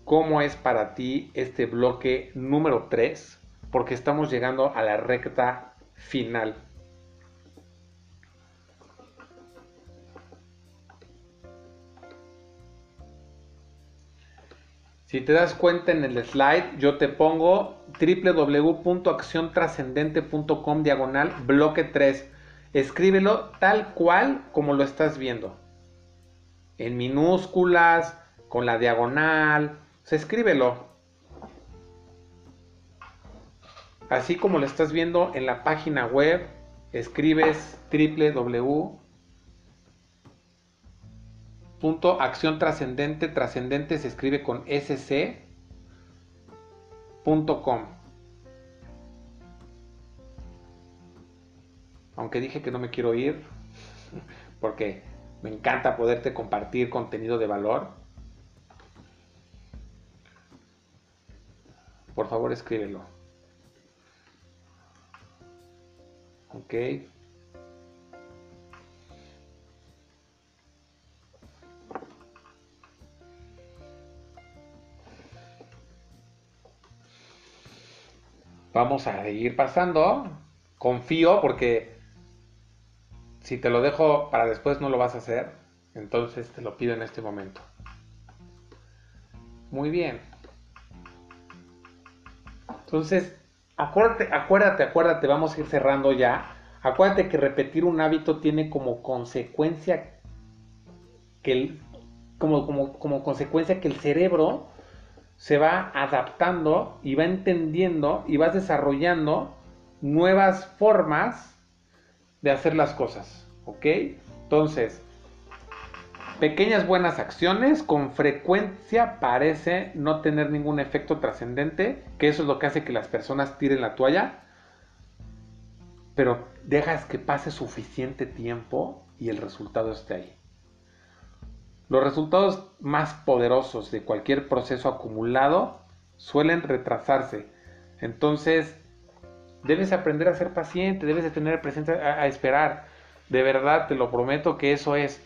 cómo es para ti este bloque número 3 porque estamos llegando a la recta final. Si te das cuenta en el slide, yo te pongo www.acciontrascendente.com diagonal bloque 3. Escríbelo tal cual como lo estás viendo. En minúsculas, con la diagonal. Escríbelo. Así como lo estás viendo en la página web, escribes www Punto acción trascendente, trascendente se escribe con sc.com. Aunque dije que no me quiero ir, porque me encanta poderte compartir contenido de valor. Por favor, escríbelo. Ok. Vamos a seguir pasando. Confío porque si te lo dejo para después no lo vas a hacer. Entonces te lo pido en este momento. Muy bien. Entonces, acuérdate, acuérdate, acuérdate, vamos a ir cerrando ya. Acuérdate que repetir un hábito tiene como consecuencia que el, como, como, como consecuencia que el cerebro se va adaptando y va entendiendo y vas desarrollando nuevas formas de hacer las cosas. ¿Ok? Entonces, pequeñas buenas acciones con frecuencia parece no tener ningún efecto trascendente, que eso es lo que hace que las personas tiren la toalla, pero dejas que pase suficiente tiempo y el resultado esté ahí. Los resultados más poderosos de cualquier proceso acumulado suelen retrasarse. Entonces, debes aprender a ser paciente, debes de tener presente a, esperar. De verdad, te lo prometo que eso es.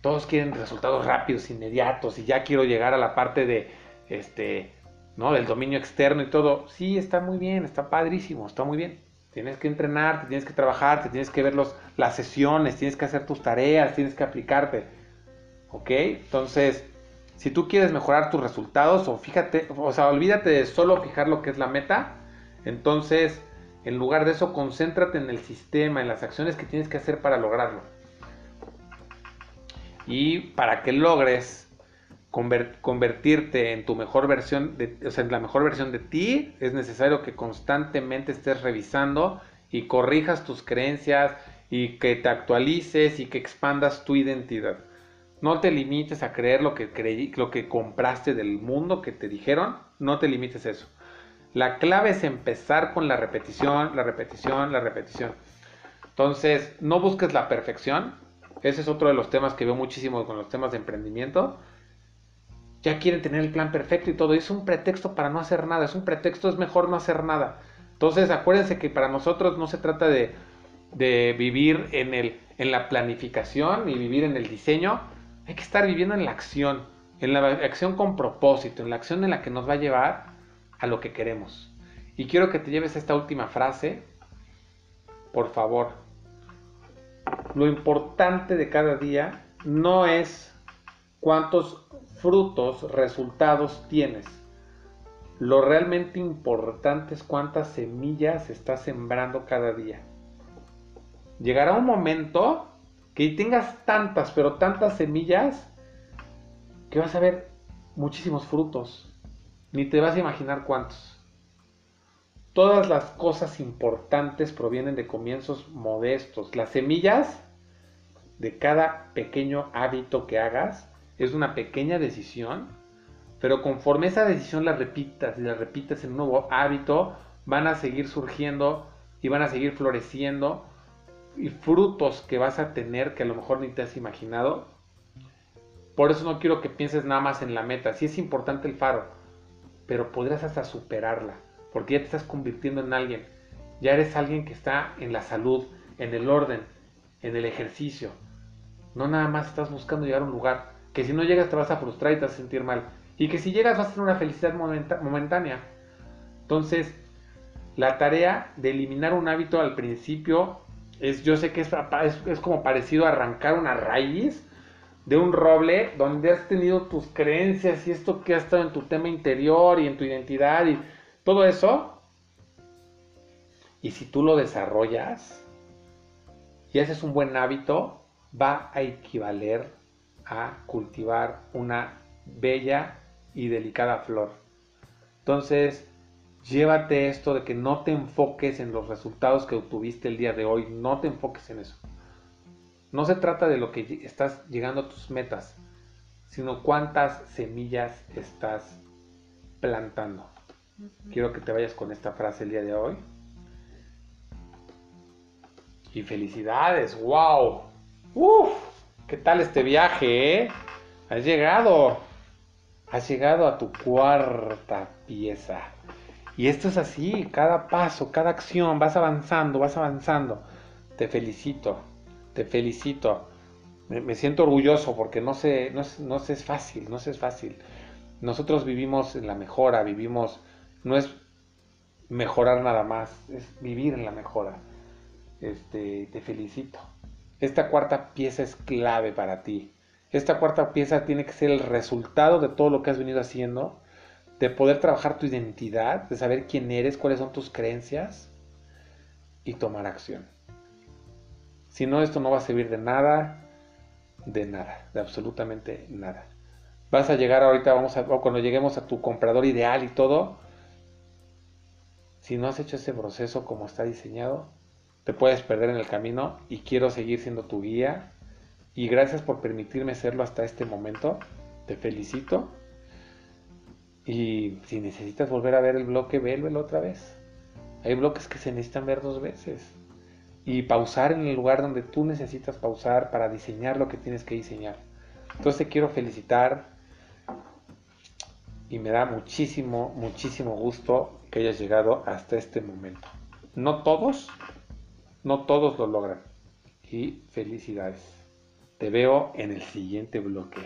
Todos quieren resultados rápidos, inmediatos, y ya quiero llegar a la parte de este, ¿no? del dominio externo y todo. Sí, está muy bien, está padrísimo, está muy bien. Tienes que entrenar, te tienes que trabajar, te tienes que ver los, las sesiones, tienes que hacer tus tareas, tienes que aplicarte. ¿Ok? Entonces, si tú quieres mejorar tus resultados, o fíjate, o sea, olvídate de solo fijar lo que es la meta. Entonces, en lugar de eso, concéntrate en el sistema, en las acciones que tienes que hacer para lograrlo. Y para que logres convertirte en tu mejor versión, de, o sea, en la mejor versión de ti, es necesario que constantemente estés revisando y corrijas tus creencias y que te actualices y que expandas tu identidad. No te limites a creer lo que creí, lo que compraste del mundo que te dijeron, no te limites a eso. La clave es empezar con la repetición, la repetición, la repetición. Entonces, no busques la perfección. Ese es otro de los temas que veo muchísimo con los temas de emprendimiento ya quieren tener el plan perfecto y todo. Es un pretexto para no hacer nada. Es un pretexto, es mejor no hacer nada. Entonces, acuérdense que para nosotros no se trata de, de vivir en, el, en la planificación y vivir en el diseño. Hay que estar viviendo en la acción, en la acción con propósito, en la acción en la que nos va a llevar a lo que queremos. Y quiero que te lleves esta última frase, por favor. Lo importante de cada día no es cuántos frutos, resultados tienes. Lo realmente importante es cuántas semillas estás sembrando cada día. Llegará un momento que tengas tantas, pero tantas semillas, que vas a ver muchísimos frutos. Ni te vas a imaginar cuántos. Todas las cosas importantes provienen de comienzos modestos. Las semillas de cada pequeño hábito que hagas es una pequeña decisión, pero conforme esa decisión la repitas y la repitas en un nuevo hábito, van a seguir surgiendo y van a seguir floreciendo y frutos que vas a tener que a lo mejor ni te has imaginado. Por eso no quiero que pienses nada más en la meta. Sí es importante el faro, pero podrías hasta superarla porque ya te estás convirtiendo en alguien. Ya eres alguien que está en la salud, en el orden, en el ejercicio. No nada más estás buscando llegar a un lugar que si no llegas te vas a frustrar y te vas a sentir mal. Y que si llegas vas a tener una felicidad momentánea. Entonces, la tarea de eliminar un hábito al principio es, yo sé que es, es, como parecido a arrancar una raíz de un roble donde has tenido tus creencias y esto que ha estado en tu tema interior y en tu identidad y todo eso, y si tú lo desarrollas y haces un buen hábito, va a equivaler a cultivar una bella y delicada flor. Entonces, llévate esto de que no te enfoques en los resultados que obtuviste el día de hoy, no te enfoques en eso. No se trata de lo que estás llegando a tus metas, sino cuántas semillas estás plantando. Quiero que te vayas con esta frase el día de hoy. Y felicidades, wow. Uf, ¿qué tal este viaje? Eh? Has llegado. Has llegado a tu cuarta pieza. Y esto es así, cada paso, cada acción, vas avanzando, vas avanzando. Te felicito, te felicito. Me, siento orgulloso porque no sé, no, no sé, es fácil, no sé, es fácil. Nosotros vivimos en la mejora, vivimos no es mejorar nada más, es vivir en la mejora. Este, te felicito. Esta cuarta pieza es clave para ti. Esta cuarta pieza tiene que ser el resultado de todo lo que has venido haciendo, de poder trabajar tu identidad, de saber quién eres, cuáles son tus creencias y tomar acción. Si no, esto no va a servir de nada, de nada, de absolutamente nada. Vas a llegar ahorita, vamos a, cuando lleguemos a tu comprador ideal y todo, si no has hecho ese proceso como está diseñado, te puedes perder en el camino y quiero seguir siendo tu guía. Y gracias por permitirme serlo hasta este momento. Te felicito. Y si necesitas volver a ver el bloque, vélo otra vez. Hay bloques que se necesitan ver dos veces. Y pausar en el lugar donde tú necesitas pausar para diseñar lo que tienes que diseñar. Entonces te quiero felicitar. Y me da muchísimo, muchísimo gusto que hayas llegado hasta este momento. No todos, no todos lo logran. Y felicidades. Te veo en el siguiente bloque.